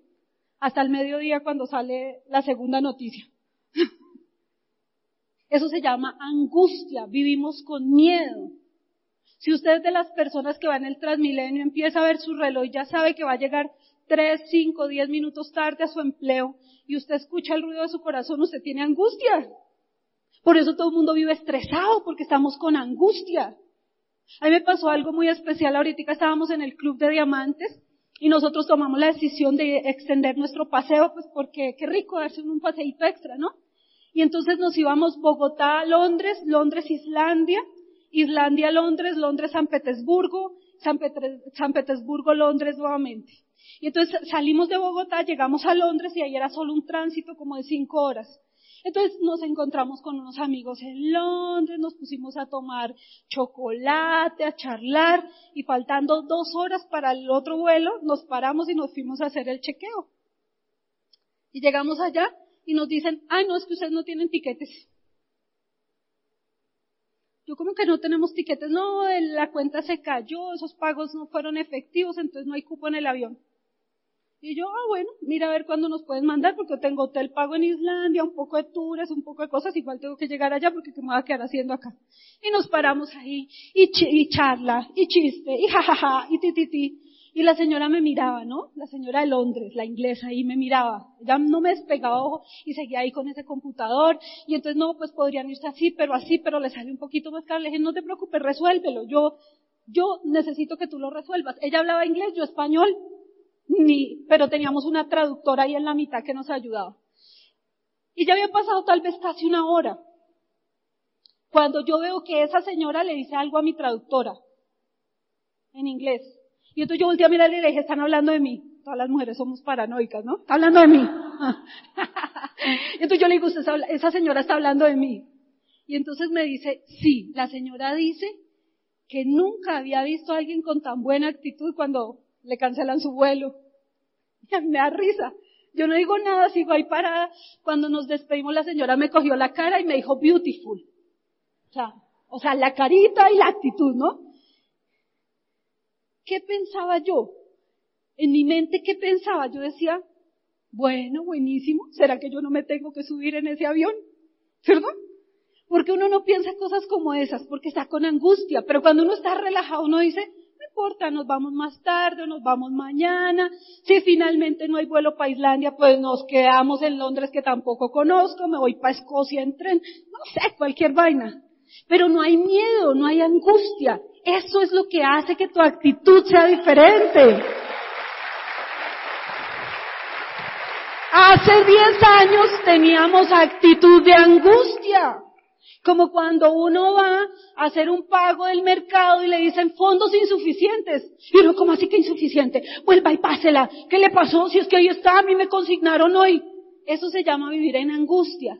Hasta el mediodía cuando sale la segunda noticia. Eso se llama angustia. Vivimos con miedo. Si usted es de las personas que va en el Transmilenio, empieza a ver su reloj, ya sabe que va a llegar tres, cinco, diez minutos tarde a su empleo y usted escucha el ruido de su corazón, usted tiene angustia. Por eso todo el mundo vive estresado, porque estamos con angustia. A mí me pasó algo muy especial. Ahorita estábamos en el Club de Diamantes y nosotros tomamos la decisión de extender nuestro paseo, pues porque qué rico darse un paseíto extra, ¿no? Y entonces nos íbamos Bogotá, Londres, Londres, Islandia, Islandia, Londres, Londres, San Petersburgo, San, San Petersburgo, Londres nuevamente. Y entonces salimos de Bogotá, llegamos a Londres y ahí era solo un tránsito como de cinco horas. Entonces nos encontramos con unos amigos en Londres, nos pusimos a tomar chocolate, a charlar y faltando dos horas para el otro vuelo, nos paramos y nos fuimos a hacer el chequeo. Y llegamos allá y nos dicen, ay, no, es que ustedes no tienen tiquetes. Yo como que no tenemos tiquetes, no, la cuenta se cayó, esos pagos no fueron efectivos, entonces no hay cupo en el avión. Y yo, ah, bueno, mira a ver cuándo nos pueden mandar, porque tengo hotel pago en Islandia, un poco de tours, un poco de cosas, igual tengo que llegar allá porque ¿qué me voy a quedar haciendo acá? Y nos paramos ahí, y, y charla, y chiste, y jajaja, y ti, ti, ti. Y la señora me miraba, ¿no? La señora de Londres, la inglesa, ahí me miraba. Ya no me despegaba ojo y seguía ahí con ese computador. Y entonces, no, pues podrían irse así, pero así, pero le sale un poquito más caro. Le dije, no te preocupes, resuélvelo. Yo, yo necesito que tú lo resuelvas. Ella hablaba inglés, yo español, ni, pero teníamos una traductora ahí en la mitad que nos ayudaba. Y ya había pasado tal vez casi una hora. Cuando yo veo que esa señora le dice algo a mi traductora en inglés. Y entonces yo volteé a mirar y le dije, están hablando de mí. Todas las mujeres somos paranoicas, ¿no? Está hablando de mí. y entonces yo le digo, esa señora está hablando de mí. Y entonces me dice, sí, la señora dice que nunca había visto a alguien con tan buena actitud cuando le cancelan su vuelo. Me da risa. Yo no digo nada, sigo ahí parada. Cuando nos despedimos la señora me cogió la cara y me dijo beautiful. O sea, o sea, la carita y la actitud, ¿no? ¿Qué pensaba yo? En mi mente, ¿qué pensaba? Yo decía, bueno, buenísimo, ¿será que yo no me tengo que subir en ese avión? ¿Cierto? Porque uno no piensa cosas como esas, porque está con angustia, pero cuando uno está relajado uno dice, importa, nos vamos más tarde o nos vamos mañana, si finalmente no hay vuelo para Islandia, pues nos quedamos en Londres que tampoco conozco, me voy para Escocia en tren, no sé, cualquier vaina. Pero no hay miedo, no hay angustia, eso es lo que hace que tu actitud sea diferente. Hace 10 años teníamos actitud de angustia. Como cuando uno va a hacer un pago del mercado y le dicen fondos insuficientes. Y uno, ¿cómo así que insuficiente? Vuelva y pásela. ¿Qué le pasó? Si es que ahí está, a mí me consignaron hoy. Eso se llama vivir en angustia.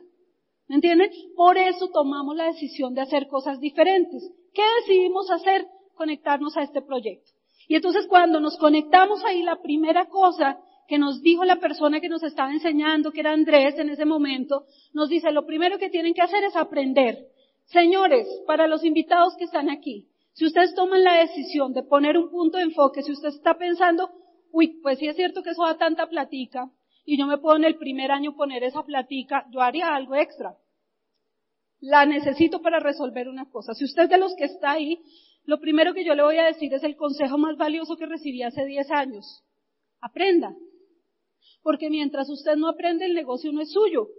¿Me entienden? Por eso tomamos la decisión de hacer cosas diferentes. ¿Qué decidimos hacer? Conectarnos a este proyecto. Y entonces cuando nos conectamos ahí, la primera cosa que nos dijo la persona que nos estaba enseñando, que era Andrés en ese momento, nos dice, lo primero que tienen que hacer es aprender. Señores, para los invitados que están aquí, si ustedes toman la decisión de poner un punto de enfoque, si usted está pensando, uy, pues sí es cierto que eso da tanta platica, y yo me puedo en el primer año poner esa platica, yo haría algo extra la necesito para resolver una cosa. Si usted es de los que está ahí, lo primero que yo le voy a decir es el consejo más valioso que recibí hace 10 años. Aprenda. Porque mientras usted no aprende, el negocio no es suyo.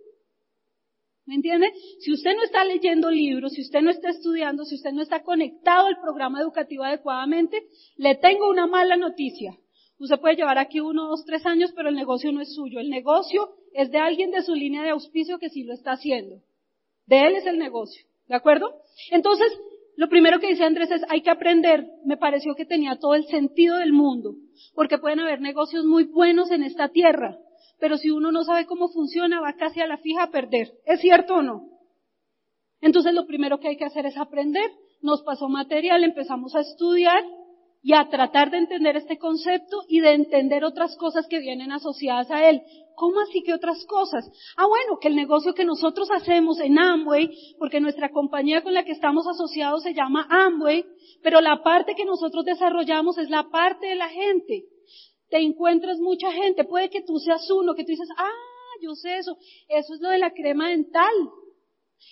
¿Me entiende? Si usted no está leyendo libros, si usted no está estudiando, si usted no está conectado al programa educativo adecuadamente, le tengo una mala noticia. Usted puede llevar aquí uno, dos, tres años, pero el negocio no es suyo. El negocio es de alguien de su línea de auspicio que sí lo está haciendo. De él es el negocio. ¿De acuerdo? Entonces, lo primero que dice Andrés es, hay que aprender. Me pareció que tenía todo el sentido del mundo, porque pueden haber negocios muy buenos en esta tierra, pero si uno no sabe cómo funciona, va casi a la fija a perder. ¿Es cierto o no? Entonces, lo primero que hay que hacer es aprender. Nos pasó material, empezamos a estudiar y a tratar de entender este concepto y de entender otras cosas que vienen asociadas a él. ¿Cómo así que otras cosas? Ah, bueno, que el negocio que nosotros hacemos en Amway, porque nuestra compañía con la que estamos asociados se llama Amway, pero la parte que nosotros desarrollamos es la parte de la gente. Te encuentras mucha gente, puede que tú seas uno, que tú dices, ah, yo sé eso, eso es lo de la crema dental.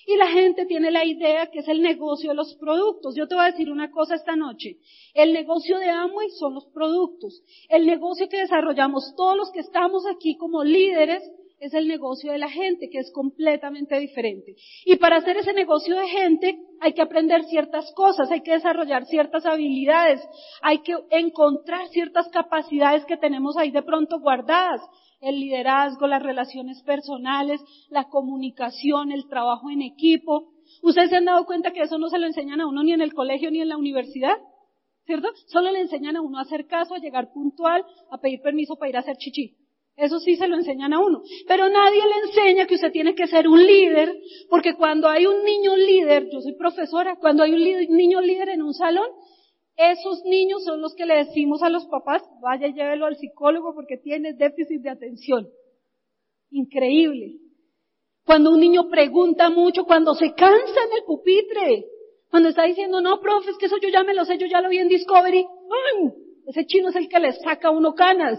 Y la gente tiene la idea que es el negocio de los productos. Yo te voy a decir una cosa esta noche. El negocio de Amway son los productos. El negocio que desarrollamos todos los que estamos aquí como líderes es el negocio de la gente, que es completamente diferente. Y para hacer ese negocio de gente hay que aprender ciertas cosas, hay que desarrollar ciertas habilidades, hay que encontrar ciertas capacidades que tenemos ahí de pronto guardadas el liderazgo, las relaciones personales, la comunicación, el trabajo en equipo. ¿Ustedes se han dado cuenta que eso no se lo enseñan a uno ni en el colegio ni en la universidad? ¿Cierto? Solo le enseñan a uno a hacer caso, a llegar puntual, a pedir permiso para ir a hacer chichi. Eso sí se lo enseñan a uno. Pero nadie le enseña que usted tiene que ser un líder, porque cuando hay un niño líder, yo soy profesora, cuando hay un niño líder en un salón, esos niños son los que le decimos a los papás, vaya llévelo al psicólogo porque tiene déficit de atención. Increíble. Cuando un niño pregunta mucho, cuando se cansa en el pupitre, cuando está diciendo, no, profe, es que eso yo ya me lo sé, yo ya lo vi en Discovery, ¡ay! ese chino es el que le saca a uno canas.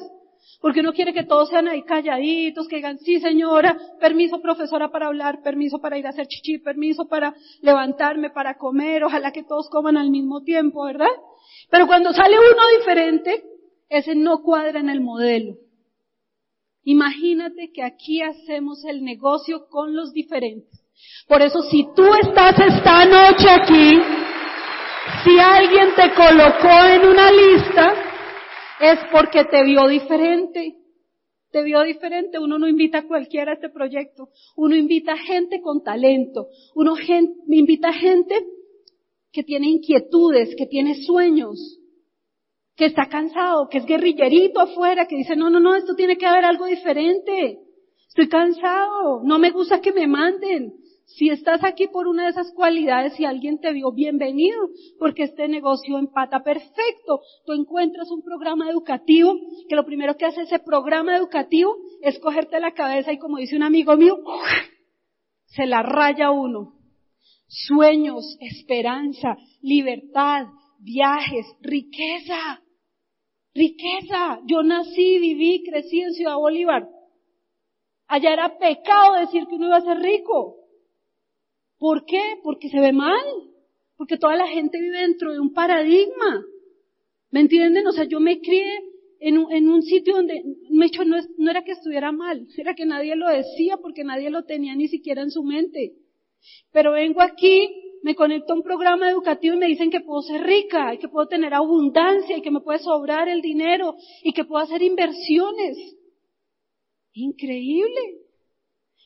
Porque uno quiere que todos sean ahí calladitos, que digan, sí señora, permiso profesora para hablar, permiso para ir a hacer chichi, permiso para levantarme, para comer, ojalá que todos coman al mismo tiempo, ¿verdad? Pero cuando sale uno diferente, ese no cuadra en el modelo. Imagínate que aquí hacemos el negocio con los diferentes. Por eso si tú estás esta noche aquí, si alguien te colocó en una lista, es porque te vio diferente. Te vio diferente. Uno no invita a cualquiera a este proyecto. Uno invita a gente con talento. Uno invita a gente que tiene inquietudes, que tiene sueños, que está cansado, que es guerrillerito afuera, que dice, no, no, no, esto tiene que haber algo diferente. Estoy cansado, no me gusta que me manden. Si estás aquí por una de esas cualidades y alguien te vio, bienvenido, porque este negocio empata perfecto. Tú encuentras un programa educativo, que lo primero que hace ese programa educativo es cogerte la cabeza y como dice un amigo mío, se la raya uno. Sueños, esperanza, libertad, viajes, riqueza. Riqueza. Yo nací, viví, crecí en Ciudad Bolívar. Allá era pecado decir que uno iba a ser rico. ¿Por qué? Porque se ve mal. Porque toda la gente vive dentro de un paradigma. ¿Me entienden? O sea, yo me crié en un, en un sitio donde me hecho, no, no era que estuviera mal, era que nadie lo decía porque nadie lo tenía ni siquiera en su mente. Pero vengo aquí, me conecto a un programa educativo y me dicen que puedo ser rica y que puedo tener abundancia y que me puede sobrar el dinero y que puedo hacer inversiones. Increíble.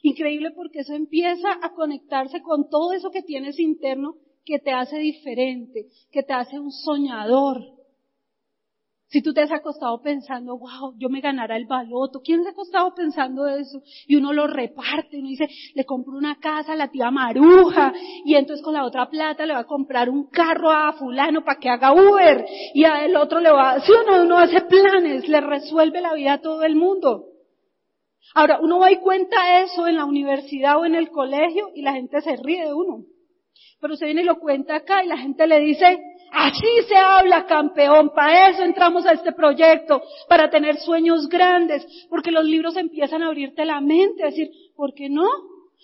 Increíble porque eso empieza a conectarse con todo eso que tienes interno que te hace diferente, que te hace un soñador. Si tú te has acostado pensando, wow, yo me ganará el baloto, ¿quién se ha acostado pensando eso? Y uno lo reparte, uno dice, le compro una casa a la tía Maruja, y entonces con la otra plata le va a comprar un carro a fulano para que haga Uber, y a el otro le va, si uno, uno hace planes, le resuelve la vida a todo el mundo. Ahora, uno va y cuenta eso en la universidad o en el colegio y la gente se ríe de uno. Pero usted viene y lo cuenta acá y la gente le dice, así se habla campeón, para eso entramos a este proyecto, para tener sueños grandes, porque los libros empiezan a abrirte la mente, a decir, ¿por qué no?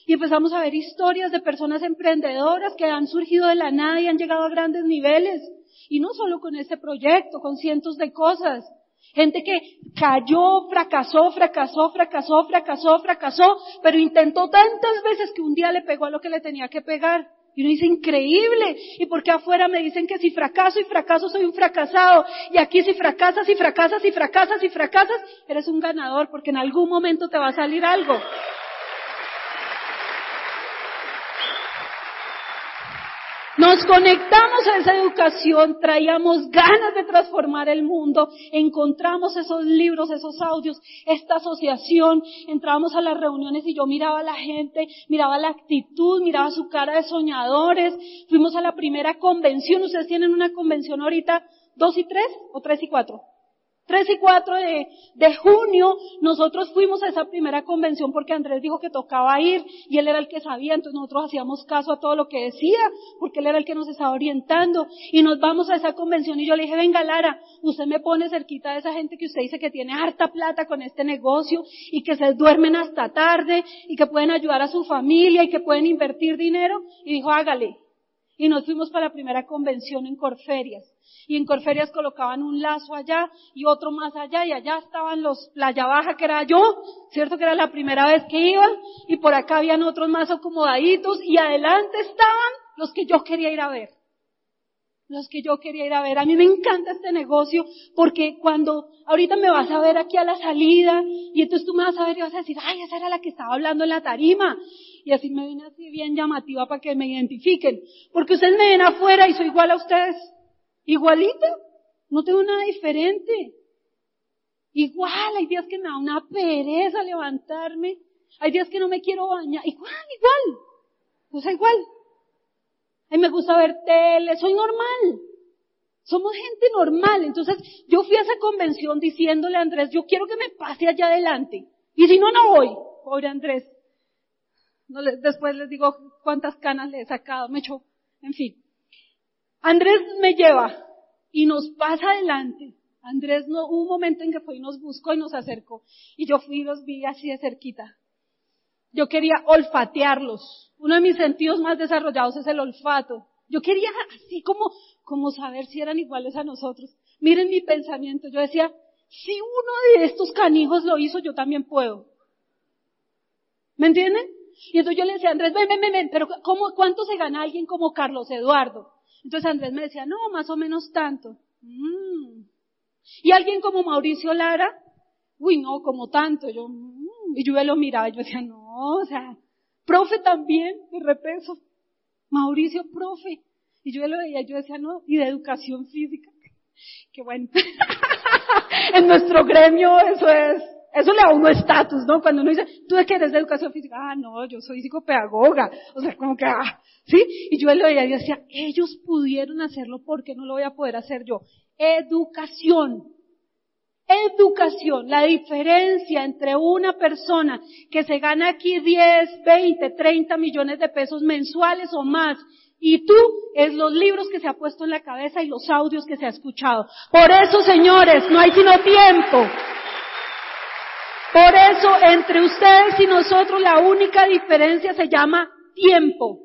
Y empezamos a ver historias de personas emprendedoras que han surgido de la nada y han llegado a grandes niveles. Y no solo con este proyecto, con cientos de cosas. Gente que cayó, fracasó, fracasó, fracasó, fracasó, fracasó, pero intentó tantas veces que un día le pegó a lo que le tenía que pegar. Y uno dice, increíble. ¿Y por qué afuera me dicen que si fracaso y fracaso soy un fracasado? Y aquí si fracasas y fracasas y fracasas y fracasas, eres un ganador porque en algún momento te va a salir algo. Nos conectamos a esa educación, traíamos ganas de transformar el mundo, encontramos esos libros, esos audios, esta asociación, entrábamos a las reuniones y yo miraba a la gente, miraba la actitud, miraba su cara de soñadores, fuimos a la primera convención, ustedes tienen una convención ahorita, dos y tres o tres y cuatro. 3 y 4 de, de, junio, nosotros fuimos a esa primera convención porque Andrés dijo que tocaba ir y él era el que sabía, entonces nosotros hacíamos caso a todo lo que decía porque él era el que nos estaba orientando y nos vamos a esa convención y yo le dije, venga Lara, usted me pone cerquita de esa gente que usted dice que tiene harta plata con este negocio y que se duermen hasta tarde y que pueden ayudar a su familia y que pueden invertir dinero y dijo, hágale. Y nos fuimos para la primera convención en Corferias y en Corferias colocaban un lazo allá y otro más allá y allá estaban los Playa Baja que era yo, cierto que era la primera vez que iba y por acá habían otros más acomodaditos y adelante estaban los que yo quería ir a ver. Los que yo quería ir a ver. A mí me encanta este negocio porque cuando ahorita me vas a ver aquí a la salida y entonces tú me vas a ver y vas a decir, ay, esa era la que estaba hablando en la tarima. Y así me vine así bien llamativa para que me identifiquen. Porque ustedes me ven afuera y soy igual a ustedes. Igualita, no tengo nada diferente. Igual, hay días que me da una pereza levantarme, hay días que no me quiero bañar, igual, igual, o sea, igual. A mí me gusta ver tele, soy normal. Somos gente normal. Entonces, yo fui a esa convención diciéndole a Andrés, yo quiero que me pase allá adelante. Y si no, no voy. Pobre Andrés. No después les digo cuántas canas le he sacado, me echó, en fin. Andrés me lleva y nos pasa adelante. Andrés no, hubo un momento en que fue y nos buscó y nos acercó. Y yo fui y los vi así de cerquita. Yo quería olfatearlos. Uno de mis sentidos más desarrollados es el olfato. Yo quería así como, como saber si eran iguales a nosotros. Miren mi pensamiento. Yo decía, si uno de estos canijos lo hizo, yo también puedo. ¿Me entienden? Y entonces yo le decía, Andrés, ven, ven, ven, ven, pero ¿cómo, ¿cuánto se gana alguien como Carlos Eduardo? Entonces Andrés me decía, no, más o menos tanto. Mm. Y alguien como Mauricio Lara, uy, no, como tanto. Yo, mm. y yo lo miraba yo decía, no, o sea, profe también, de repeso. Mauricio, profe. Y yo lo veía yo decía, no, y de educación física. Qué bueno. en nuestro gremio eso es eso le da uno estatus, ¿no? Cuando uno dice, ¿tú de qué eres de educación física? Ah, no, yo soy psicopedagoga. O sea, como que, ah, ¿sí? Y yo le veía y decía, ellos pudieron hacerlo, ¿por qué no lo voy a poder hacer yo? Educación. Educación. La diferencia entre una persona que se gana aquí 10, 20, 30 millones de pesos mensuales o más y tú es los libros que se ha puesto en la cabeza y los audios que se ha escuchado. Por eso, señores, no hay sino tiempo. Por eso, entre ustedes y nosotros, la única diferencia se llama tiempo.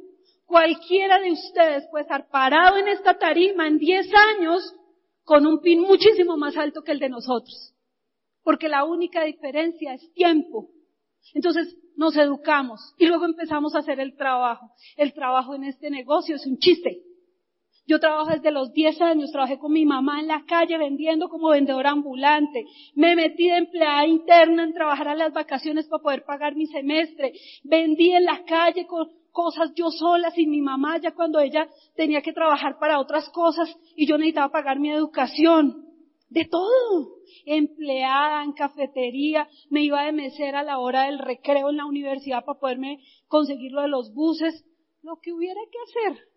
Cualquiera de ustedes puede estar parado en esta tarima en 10 años con un pin muchísimo más alto que el de nosotros. Porque la única diferencia es tiempo. Entonces nos educamos y luego empezamos a hacer el trabajo. El trabajo en este negocio es un chiste. Yo trabajo desde los 10 años, trabajé con mi mamá en la calle vendiendo como vendedora ambulante. Me metí de empleada interna en trabajar a las vacaciones para poder pagar mi semestre. Vendí en la calle con cosas yo sola, sin mi mamá, ya cuando ella tenía que trabajar para otras cosas y yo necesitaba pagar mi educación. De todo. Empleada en cafetería, me iba de mesera a la hora del recreo en la universidad para poderme conseguir lo de los buses. Lo que hubiera que hacer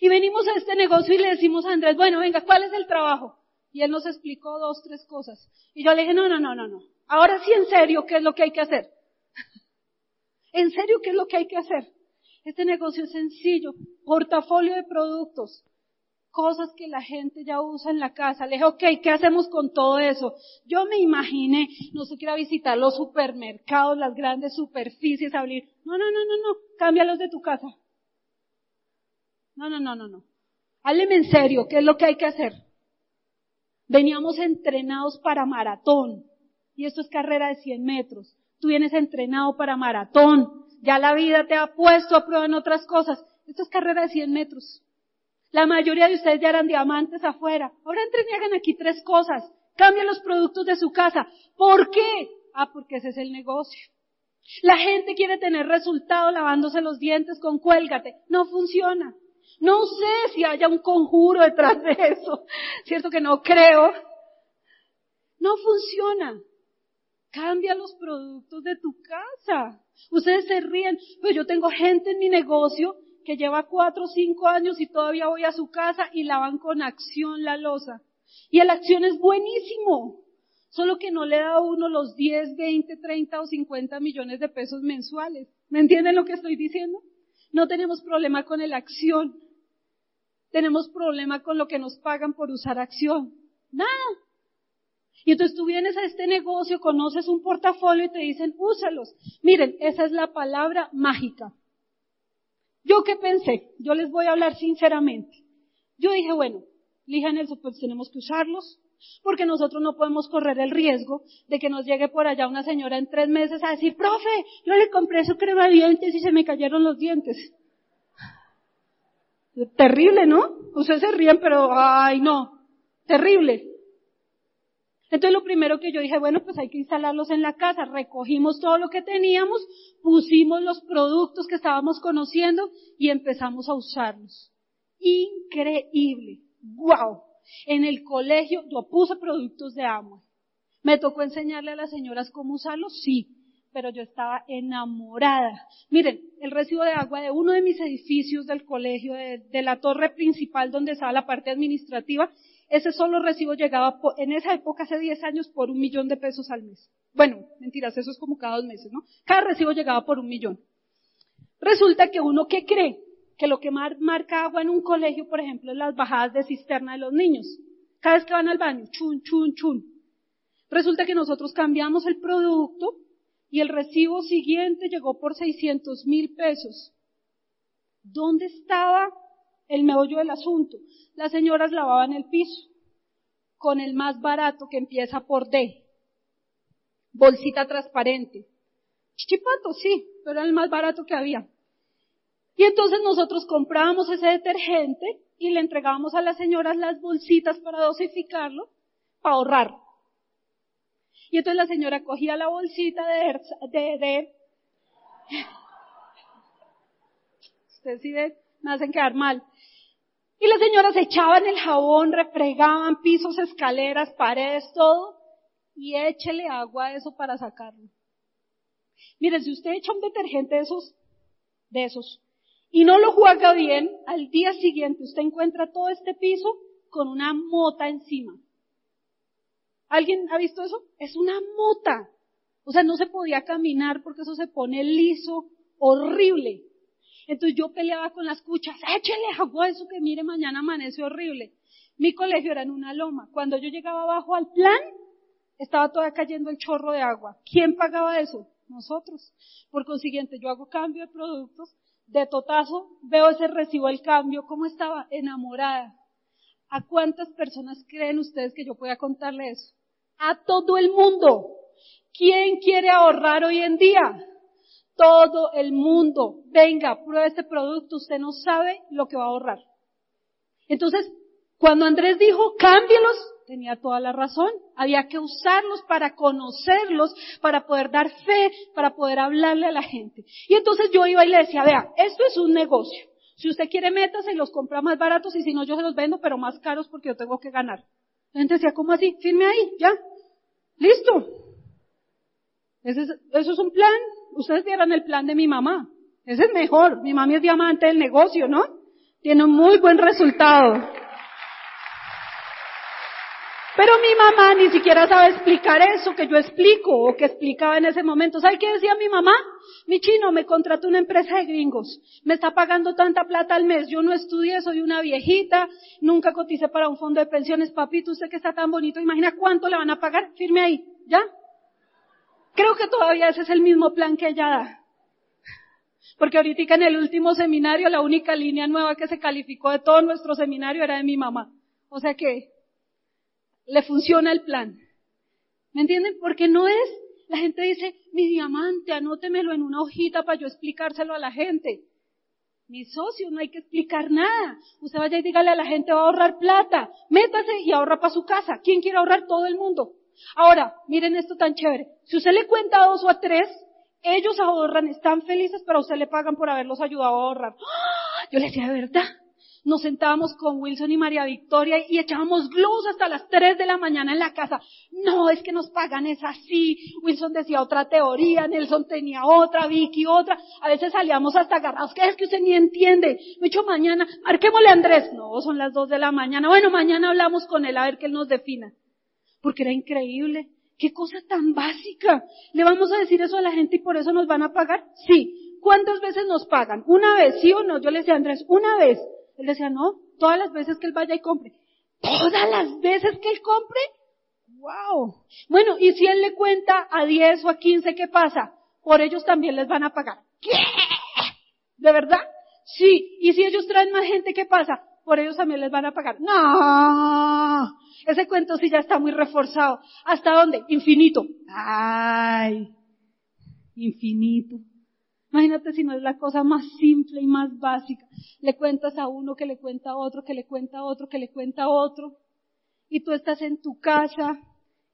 y venimos a este negocio y le decimos a Andrés, bueno, venga, ¿cuál es el trabajo? Y él nos explicó dos, tres cosas. Y yo le dije, no, no, no, no, no. Ahora sí, en serio, ¿qué es lo que hay que hacer? en serio, ¿qué es lo que hay que hacer? Este negocio es sencillo. Portafolio de productos. Cosas que la gente ya usa en la casa. Le dije, ok, ¿qué hacemos con todo eso? Yo me imaginé, no sé, que ir a visitar los supermercados, las grandes superficies, abrir. No, no, no, no, no. Cámbialos de tu casa. No, no, no, no, no. Hábleme en serio, ¿qué es lo que hay que hacer? Veníamos entrenados para maratón. Y esto es carrera de 100 metros. Tú vienes entrenado para maratón. Ya la vida te ha puesto a prueba en otras cosas. Esto es carrera de 100 metros. La mayoría de ustedes ya eran diamantes afuera. Ahora entren y hagan aquí tres cosas. Cambien los productos de su casa. ¿Por qué? Ah, porque ese es el negocio. La gente quiere tener resultado lavándose los dientes con cuélgate. No funciona. No sé si haya un conjuro detrás de eso. Cierto que no creo. No funciona. Cambia los productos de tu casa. Ustedes se ríen, pero yo tengo gente en mi negocio que lleva cuatro o cinco años y todavía voy a su casa y lavan con acción la losa. Y la acción es buenísimo. Solo que no le da a uno los 10, 20, 30 o 50 millones de pesos mensuales. ¿Me entienden lo que estoy diciendo? No tenemos problema con la acción. Tenemos problema con lo que nos pagan por usar acción. Nada. Y entonces tú vienes a este negocio, conoces un portafolio y te dicen, úsalos. Miren, esa es la palabra mágica. Yo qué pensé, yo les voy a hablar sinceramente. Yo dije, bueno, Lija Nelson, pues tenemos que usarlos, porque nosotros no podemos correr el riesgo de que nos llegue por allá una señora en tres meses a decir, profe, yo le compré su crema de dientes y se me cayeron los dientes. Terrible, ¿no? Ustedes se ríen, pero, ay, no, terrible. Entonces lo primero que yo dije, bueno, pues hay que instalarlos en la casa. Recogimos todo lo que teníamos, pusimos los productos que estábamos conociendo y empezamos a usarlos. Increíble. ¡Wow! En el colegio yo puse productos de agua. ¿Me tocó enseñarle a las señoras cómo usarlos? Sí, pero yo estaba enamorada. Miren, el recibo de agua de uno de mis edificios del colegio, de, la torre principal donde estaba la parte administrativa, ese solo recibo llegaba en esa época, hace 10 años, por un millón de pesos al mes. Bueno, mentiras, eso es como cada dos meses, ¿no? Cada recibo llegaba por un millón. Resulta que uno, ¿qué cree? Que lo que marca agua en un colegio, por ejemplo, es las bajadas de cisterna de los niños. Cada vez que van al baño, chun, chun, chun. Resulta que nosotros cambiamos el producto y el recibo siguiente llegó por 600 mil pesos. ¿Dónde estaba el meollo del asunto? Las señoras lavaban el piso con el más barato que empieza por D. Bolsita transparente. Chichipato, sí, pero era el más barato que había. Y entonces nosotros comprábamos ese detergente y le entregábamos a las señoras las bolsitas para dosificarlo, para ahorrar. Y entonces la señora cogía la bolsita de, de, de ustedes sí me hacen quedar mal. Y las señoras echaban el jabón, refregaban pisos, escaleras, paredes, todo, y échele agua a eso para sacarlo. Miren, si usted echa un detergente de esos, de esos, y no lo juega bien, al día siguiente usted encuentra todo este piso con una mota encima. ¿Alguien ha visto eso? Es una mota. O sea, no se podía caminar porque eso se pone liso, horrible. Entonces yo peleaba con las cuchas, échele agua eso que mire mañana amanece horrible. Mi colegio era en una loma. Cuando yo llegaba abajo al plan, estaba toda cayendo el chorro de agua. ¿Quién pagaba eso? Nosotros. Por consiguiente, yo hago cambio de productos de totazo veo ese recibo el cambio, cómo estaba enamorada. ¿A cuántas personas creen ustedes que yo pueda contarle eso? A todo el mundo. ¿Quién quiere ahorrar hoy en día? Todo el mundo. Venga, prueba este producto, usted no sabe lo que va a ahorrar. Entonces, cuando Andrés dijo, cámbielos, tenía toda la razón. Había que usarlos para conocerlos, para poder dar fe, para poder hablarle a la gente. Y entonces yo iba y le decía, vea, esto es un negocio. Si usted quiere métase y los compra más baratos y si no yo se los vendo, pero más caros porque yo tengo que ganar. La gente decía, ¿cómo así? Firme ahí, ya. Listo. Ese es, eso es un plan. Ustedes vieron el plan de mi mamá. Ese es mejor. Mi mamá es diamante del negocio, ¿no? Tiene un muy buen resultado. Pero mi mamá ni siquiera sabe explicar eso que yo explico o que explicaba en ese momento. ¿Sabe qué decía mi mamá? Mi chino me contrató una empresa de gringos. Me está pagando tanta plata al mes. Yo no estudié, soy una viejita. Nunca coticé para un fondo de pensiones. Papito, usted que está tan bonito, imagina cuánto le van a pagar. Firme ahí. ¿Ya? Creo que todavía ese es el mismo plan que ella da. Porque ahorita en el último seminario la única línea nueva que se calificó de todo nuestro seminario era de mi mamá. O sea que le funciona el plan. ¿Me entienden? Porque no es, la gente dice, mi diamante, anótemelo en una hojita para yo explicárselo a la gente. Mi socio, no hay que explicar nada. Usted vaya y dígale a la gente, va a ahorrar plata. Métase y ahorra para su casa. ¿Quién quiere ahorrar? Todo el mundo. Ahora, miren esto tan chévere. Si usted le cuenta a dos o a tres, ellos ahorran, están felices, pero a usted le pagan por haberlos ayudado a ahorrar. ¡Ah! Yo le decía, ¿de verdad? Nos sentábamos con Wilson y María Victoria y echábamos glus hasta las 3 de la mañana en la casa. No, es que nos pagan, es así. Wilson decía otra teoría, Nelson tenía otra, Vicky otra. A veces salíamos hasta agarrados, que es que usted ni entiende. Me hecho mañana, marquémosle a Andrés. No, son las 2 de la mañana. Bueno, mañana hablamos con él a ver que él nos defina. Porque era increíble. Qué cosa tan básica. ¿Le vamos a decir eso a la gente y por eso nos van a pagar? Sí. ¿Cuántas veces nos pagan? ¿Una vez? ¿Sí o no? Yo le decía Andrés, una vez. Él decía, no, todas las veces que él vaya y compre. ¿Todas las veces que él compre? ¡Wow! Bueno, y si él le cuenta a 10 o a 15, ¿qué pasa? Por ellos también les van a pagar. ¿Qué? ¿De verdad? Sí. ¿Y si ellos traen más gente, qué pasa? Por ellos también les van a pagar. No. Ese cuento sí ya está muy reforzado. ¿Hasta dónde? Infinito. Ay. Infinito. Imagínate si no es la cosa más simple y más básica. Le cuentas a uno que le cuenta a otro, que le cuenta a otro, que le cuenta a otro. Y tú estás en tu casa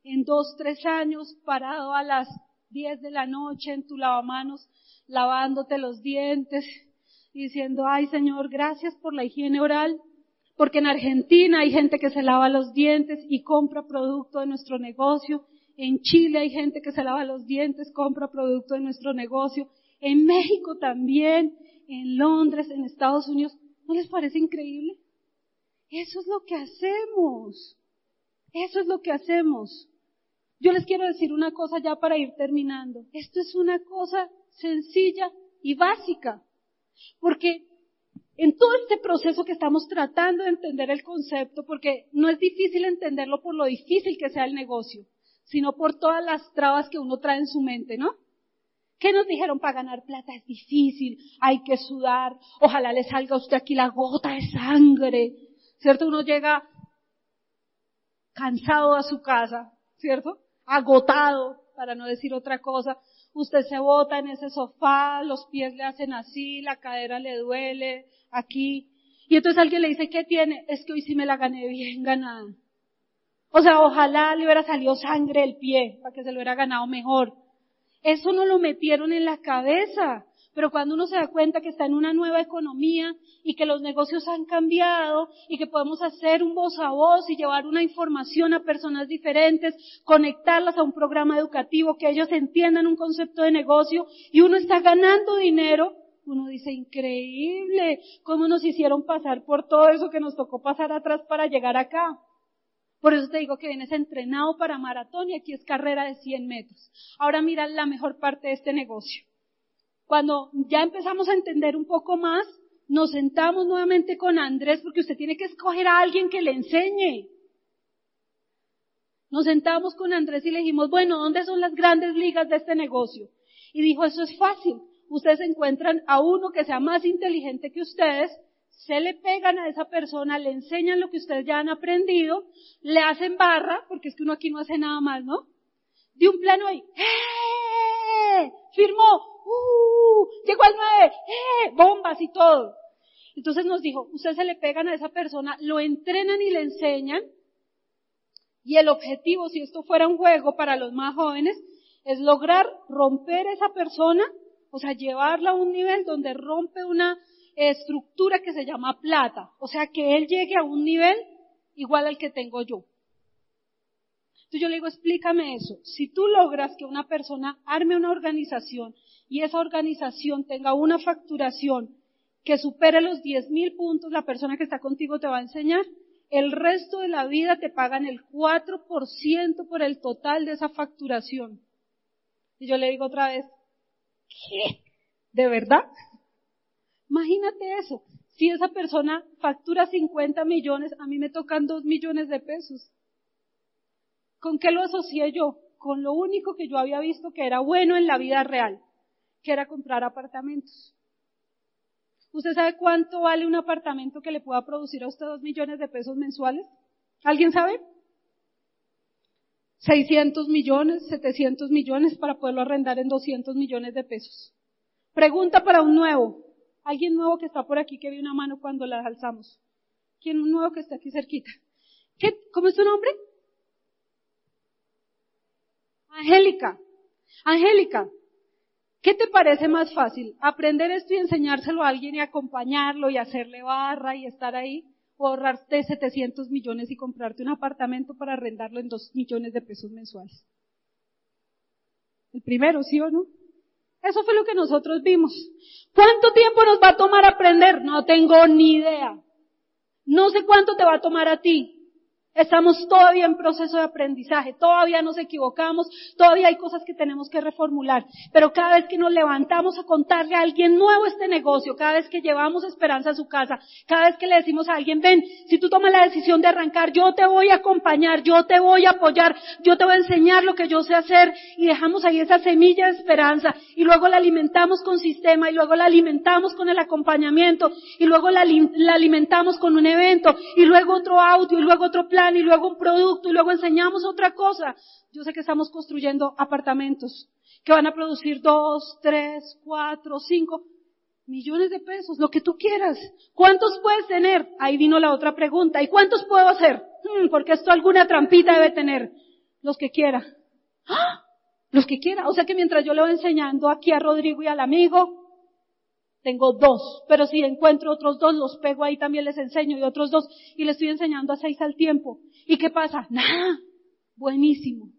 en dos, tres años, parado a las diez de la noche en tu lavamanos, lavándote los dientes, diciendo, ay Señor, gracias por la higiene oral, porque en Argentina hay gente que se lava los dientes y compra producto de nuestro negocio, en Chile hay gente que se lava los dientes, compra producto de nuestro negocio, en México también, en Londres, en Estados Unidos. ¿No les parece increíble? Eso es lo que hacemos. Eso es lo que hacemos. Yo les quiero decir una cosa ya para ir terminando. Esto es una cosa sencilla y básica. Porque en todo este proceso que estamos tratando de entender el concepto, porque no es difícil entenderlo por lo difícil que sea el negocio, sino por todas las trabas que uno trae en su mente, ¿no? ¿Qué nos dijeron para ganar plata? Es difícil, hay que sudar, ojalá le salga a usted aquí la gota de sangre, ¿cierto? Uno llega cansado a su casa, ¿cierto? Agotado, para no decir otra cosa. Usted se bota en ese sofá, los pies le hacen así, la cadera le duele, aquí. Y entonces alguien le dice, ¿qué tiene? Es que hoy sí me la gané bien ganada. O sea, ojalá le hubiera salido sangre el pie para que se lo hubiera ganado mejor. Eso no lo metieron en la cabeza. Pero cuando uno se da cuenta que está en una nueva economía y que los negocios han cambiado y que podemos hacer un voz a voz y llevar una información a personas diferentes, conectarlas a un programa educativo, que ellos entiendan un concepto de negocio y uno está ganando dinero, uno dice, increíble, cómo nos hicieron pasar por todo eso que nos tocó pasar atrás para llegar acá. Por eso te digo que vienes entrenado para maratón y aquí es carrera de 100 metros. Ahora mira la mejor parte de este negocio. Cuando ya empezamos a entender un poco más, nos sentamos nuevamente con Andrés porque usted tiene que escoger a alguien que le enseñe. Nos sentamos con Andrés y le dijimos, bueno, ¿dónde son las grandes ligas de este negocio? Y dijo, eso es fácil. Ustedes encuentran a uno que sea más inteligente que ustedes, se le pegan a esa persona, le enseñan lo que ustedes ya han aprendido, le hacen barra, porque es que uno aquí no hace nada más, ¿no? De un plano ahí, ¡eh! Firmó, ¡uh! Llegó al 9, ¡eh! Bombas y todo. Entonces nos dijo, ustedes se le pegan a esa persona, lo entrenan y le enseñan, y el objetivo, si esto fuera un juego para los más jóvenes, es lograr romper esa persona, o sea, llevarla a un nivel donde rompe una estructura que se llama plata, o sea, que él llegue a un nivel igual al que tengo yo. Entonces yo le digo, explícame eso. Si tú logras que una persona arme una organización y esa organización tenga una facturación que supere los 10 mil puntos, la persona que está contigo te va a enseñar, el resto de la vida te pagan el 4% por el total de esa facturación. Y yo le digo otra vez, ¿qué? ¿De verdad? Imagínate eso. Si esa persona factura 50 millones, a mí me tocan 2 millones de pesos. ¿Con qué lo asocié yo? Con lo único que yo había visto que era bueno en la vida real que era comprar apartamentos. ¿Usted sabe cuánto vale un apartamento que le pueda producir a usted dos millones de pesos mensuales? ¿Alguien sabe? 600 millones, 700 millones para poderlo arrendar en 200 millones de pesos. Pregunta para un nuevo. Alguien nuevo que está por aquí que vi una mano cuando la alzamos. ¿Quién nuevo que está aquí cerquita? ¿Qué, ¿Cómo es tu nombre? Angélica. Angélica, ¿qué te parece más fácil? ¿Aprender esto y enseñárselo a alguien y acompañarlo y hacerle barra y estar ahí? ¿O ahorrarte 700 millones y comprarte un apartamento para arrendarlo en 2 millones de pesos mensuales? El primero, ¿sí o no? Eso fue lo que nosotros vimos. ¿Cuánto tiempo nos va a tomar aprender? No tengo ni idea. No sé cuánto te va a tomar a ti. Estamos todavía en proceso de aprendizaje, todavía nos equivocamos, todavía hay cosas que tenemos que reformular, pero cada vez que nos levantamos a contarle a alguien nuevo este negocio, cada vez que llevamos esperanza a su casa, cada vez que le decimos a alguien, ven, si tú tomas la decisión de arrancar, yo te voy a acompañar, yo te voy a apoyar, yo te voy a enseñar lo que yo sé hacer y dejamos ahí esa semilla de esperanza y luego la alimentamos con sistema y luego la alimentamos con el acompañamiento y luego la, la alimentamos con un evento y luego otro audio y luego otro plan y luego un producto y luego enseñamos otra cosa. Yo sé que estamos construyendo apartamentos que van a producir dos, tres, cuatro, cinco millones de pesos, lo que tú quieras. ¿Cuántos puedes tener? Ahí vino la otra pregunta. ¿Y cuántos puedo hacer? Hmm, porque esto alguna trampita debe tener. Los que quiera. ¡Ah! Los que quiera. O sea que mientras yo le voy enseñando aquí a Rodrigo y al amigo, tengo dos, pero si encuentro otros dos, los pego ahí también les enseño y otros dos, y les estoy enseñando a seis al tiempo. ¿Y qué pasa? Nada, buenísimo.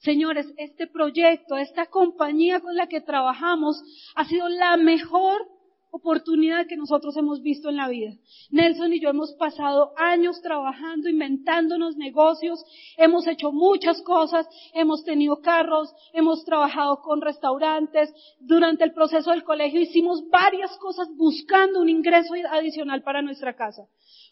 Señores, este proyecto, esta compañía con la que trabajamos ha sido la mejor oportunidad que nosotros hemos visto en la vida. Nelson y yo hemos pasado años trabajando, inventándonos negocios, hemos hecho muchas cosas, hemos tenido carros, hemos trabajado con restaurantes, durante el proceso del colegio hicimos varias cosas buscando un ingreso adicional para nuestra casa.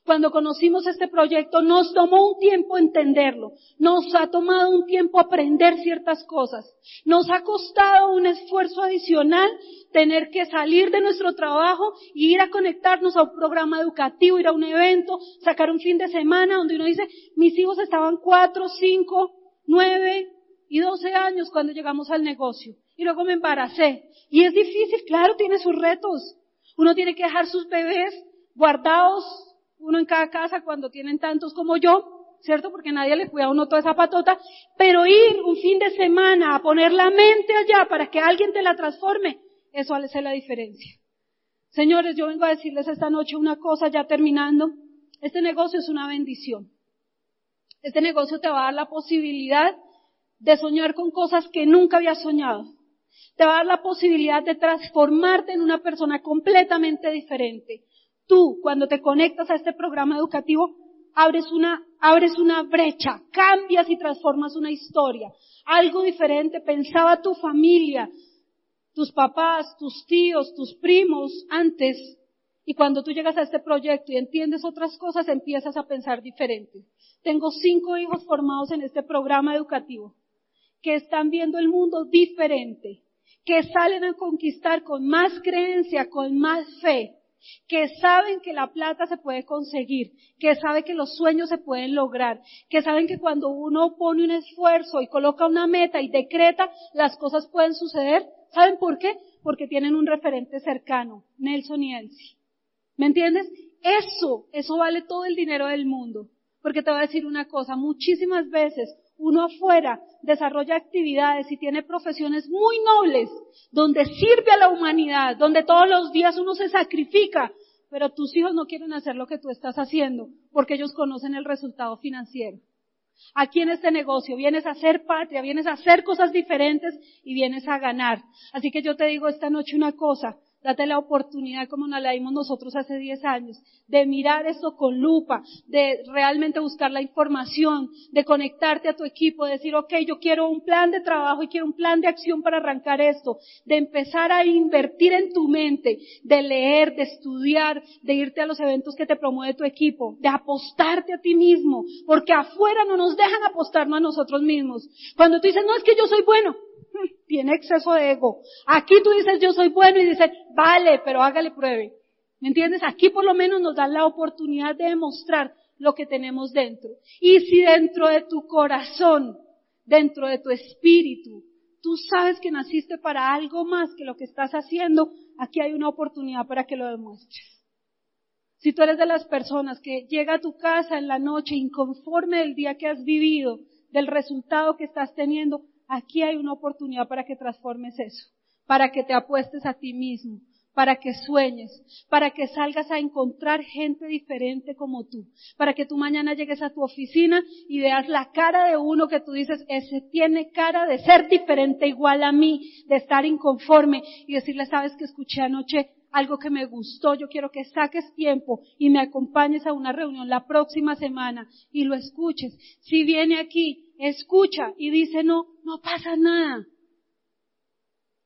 Cuando conocimos este proyecto nos tomó un tiempo entenderlo, nos ha tomado un tiempo aprender ciertas cosas, nos ha costado un esfuerzo adicional tener que salir de nuestro trabajo y ir a conectarnos a un programa educativo, ir a un evento, sacar un fin de semana donde uno dice, mis hijos estaban cuatro, cinco, nueve y doce años cuando llegamos al negocio. Y luego me embaracé. Y es difícil, claro, tiene sus retos. Uno tiene que dejar sus bebés guardados, uno en cada casa cuando tienen tantos como yo, ¿cierto? Porque nadie le cuida a uno toda esa patota, pero ir un fin de semana a poner la mente allá para que alguien te la transforme, eso hace la diferencia. Señores, yo vengo a decirles esta noche una cosa ya terminando. Este negocio es una bendición. Este negocio te va a dar la posibilidad de soñar con cosas que nunca habías soñado. Te va a dar la posibilidad de transformarte en una persona completamente diferente. Tú, cuando te conectas a este programa educativo, abres una, abres una brecha, cambias y transformas una historia. Algo diferente. Pensaba tu familia, tus papás, tus tíos, tus primos antes. Y cuando tú llegas a este proyecto y entiendes otras cosas, empiezas a pensar diferente. Tengo cinco hijos formados en este programa educativo que están viendo el mundo diferente, que salen a conquistar con más creencia, con más fe, que saben que la plata se puede conseguir, que saben que los sueños se pueden lograr, que saben que cuando uno pone un esfuerzo y coloca una meta y decreta, las cosas pueden suceder ¿Saben por qué? Porque tienen un referente cercano, Nelson y Elsie. ¿Me entiendes? Eso, eso vale todo el dinero del mundo. Porque te voy a decir una cosa, muchísimas veces uno afuera desarrolla actividades y tiene profesiones muy nobles, donde sirve a la humanidad, donde todos los días uno se sacrifica, pero tus hijos no quieren hacer lo que tú estás haciendo, porque ellos conocen el resultado financiero. Aquí en este negocio vienes a hacer patria, vienes a hacer cosas diferentes y vienes a ganar. Así que yo te digo esta noche una cosa, Date la oportunidad, como nos la dimos nosotros hace 10 años, de mirar esto con lupa, de realmente buscar la información, de conectarte a tu equipo, de decir, ok, yo quiero un plan de trabajo y quiero un plan de acción para arrancar esto, de empezar a invertir en tu mente, de leer, de estudiar, de irte a los eventos que te promueve tu equipo, de apostarte a ti mismo, porque afuera no nos dejan apostarnos a nosotros mismos. Cuando tú dices, no es que yo soy bueno, tiene exceso de ego. Aquí tú dices yo soy bueno y dices, vale, pero hágale pruebe. ¿Me entiendes? Aquí por lo menos nos dan la oportunidad de demostrar lo que tenemos dentro. Y si dentro de tu corazón, dentro de tu espíritu, tú sabes que naciste para algo más que lo que estás haciendo, aquí hay una oportunidad para que lo demuestres. Si tú eres de las personas que llega a tu casa en la noche inconforme del día que has vivido, del resultado que estás teniendo, aquí hay una oportunidad para que transformes eso, para que te apuestes a ti mismo, para que sueñes, para que salgas a encontrar gente diferente como tú, para que tú mañana llegues a tu oficina y veas la cara de uno que tú dices, ese tiene cara de ser diferente igual a mí, de estar inconforme y decirle, sabes que escuché anoche algo que me gustó, yo quiero que saques tiempo y me acompañes a una reunión la próxima semana y lo escuches. Si viene aquí, escucha y dice no, no pasa nada.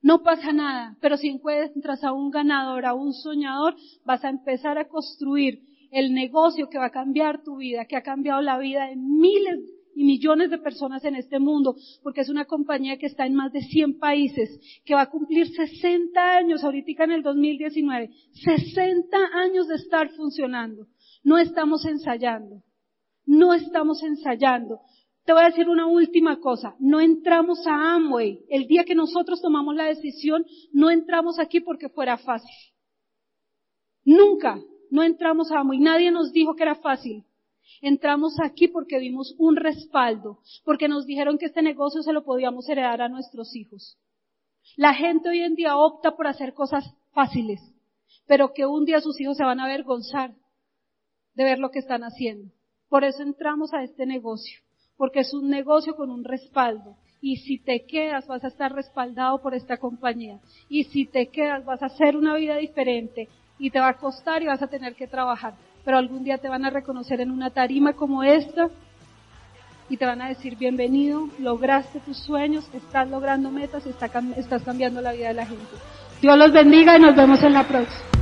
No pasa nada, pero si encuentras a un ganador, a un soñador, vas a empezar a construir el negocio que va a cambiar tu vida, que ha cambiado la vida de miles y millones de personas en este mundo, porque es una compañía que está en más de 100 países, que va a cumplir 60 años ahorita en el 2019, 60 años de estar funcionando. No estamos ensayando, no estamos ensayando. Te voy a decir una última cosa, no entramos a Amway. El día que nosotros tomamos la decisión, no entramos aquí porque fuera fácil. Nunca, no entramos a Amway. Nadie nos dijo que era fácil. Entramos aquí porque vimos un respaldo, porque nos dijeron que este negocio se lo podíamos heredar a nuestros hijos. La gente hoy en día opta por hacer cosas fáciles, pero que un día sus hijos se van a avergonzar de ver lo que están haciendo. Por eso entramos a este negocio, porque es un negocio con un respaldo. Y si te quedas vas a estar respaldado por esta compañía. Y si te quedas vas a hacer una vida diferente y te va a costar y vas a tener que trabajar pero algún día te van a reconocer en una tarima como esta y te van a decir bienvenido, lograste tus sueños, estás logrando metas estás cambiando la vida de la gente. Dios los bendiga y nos vemos en la próxima.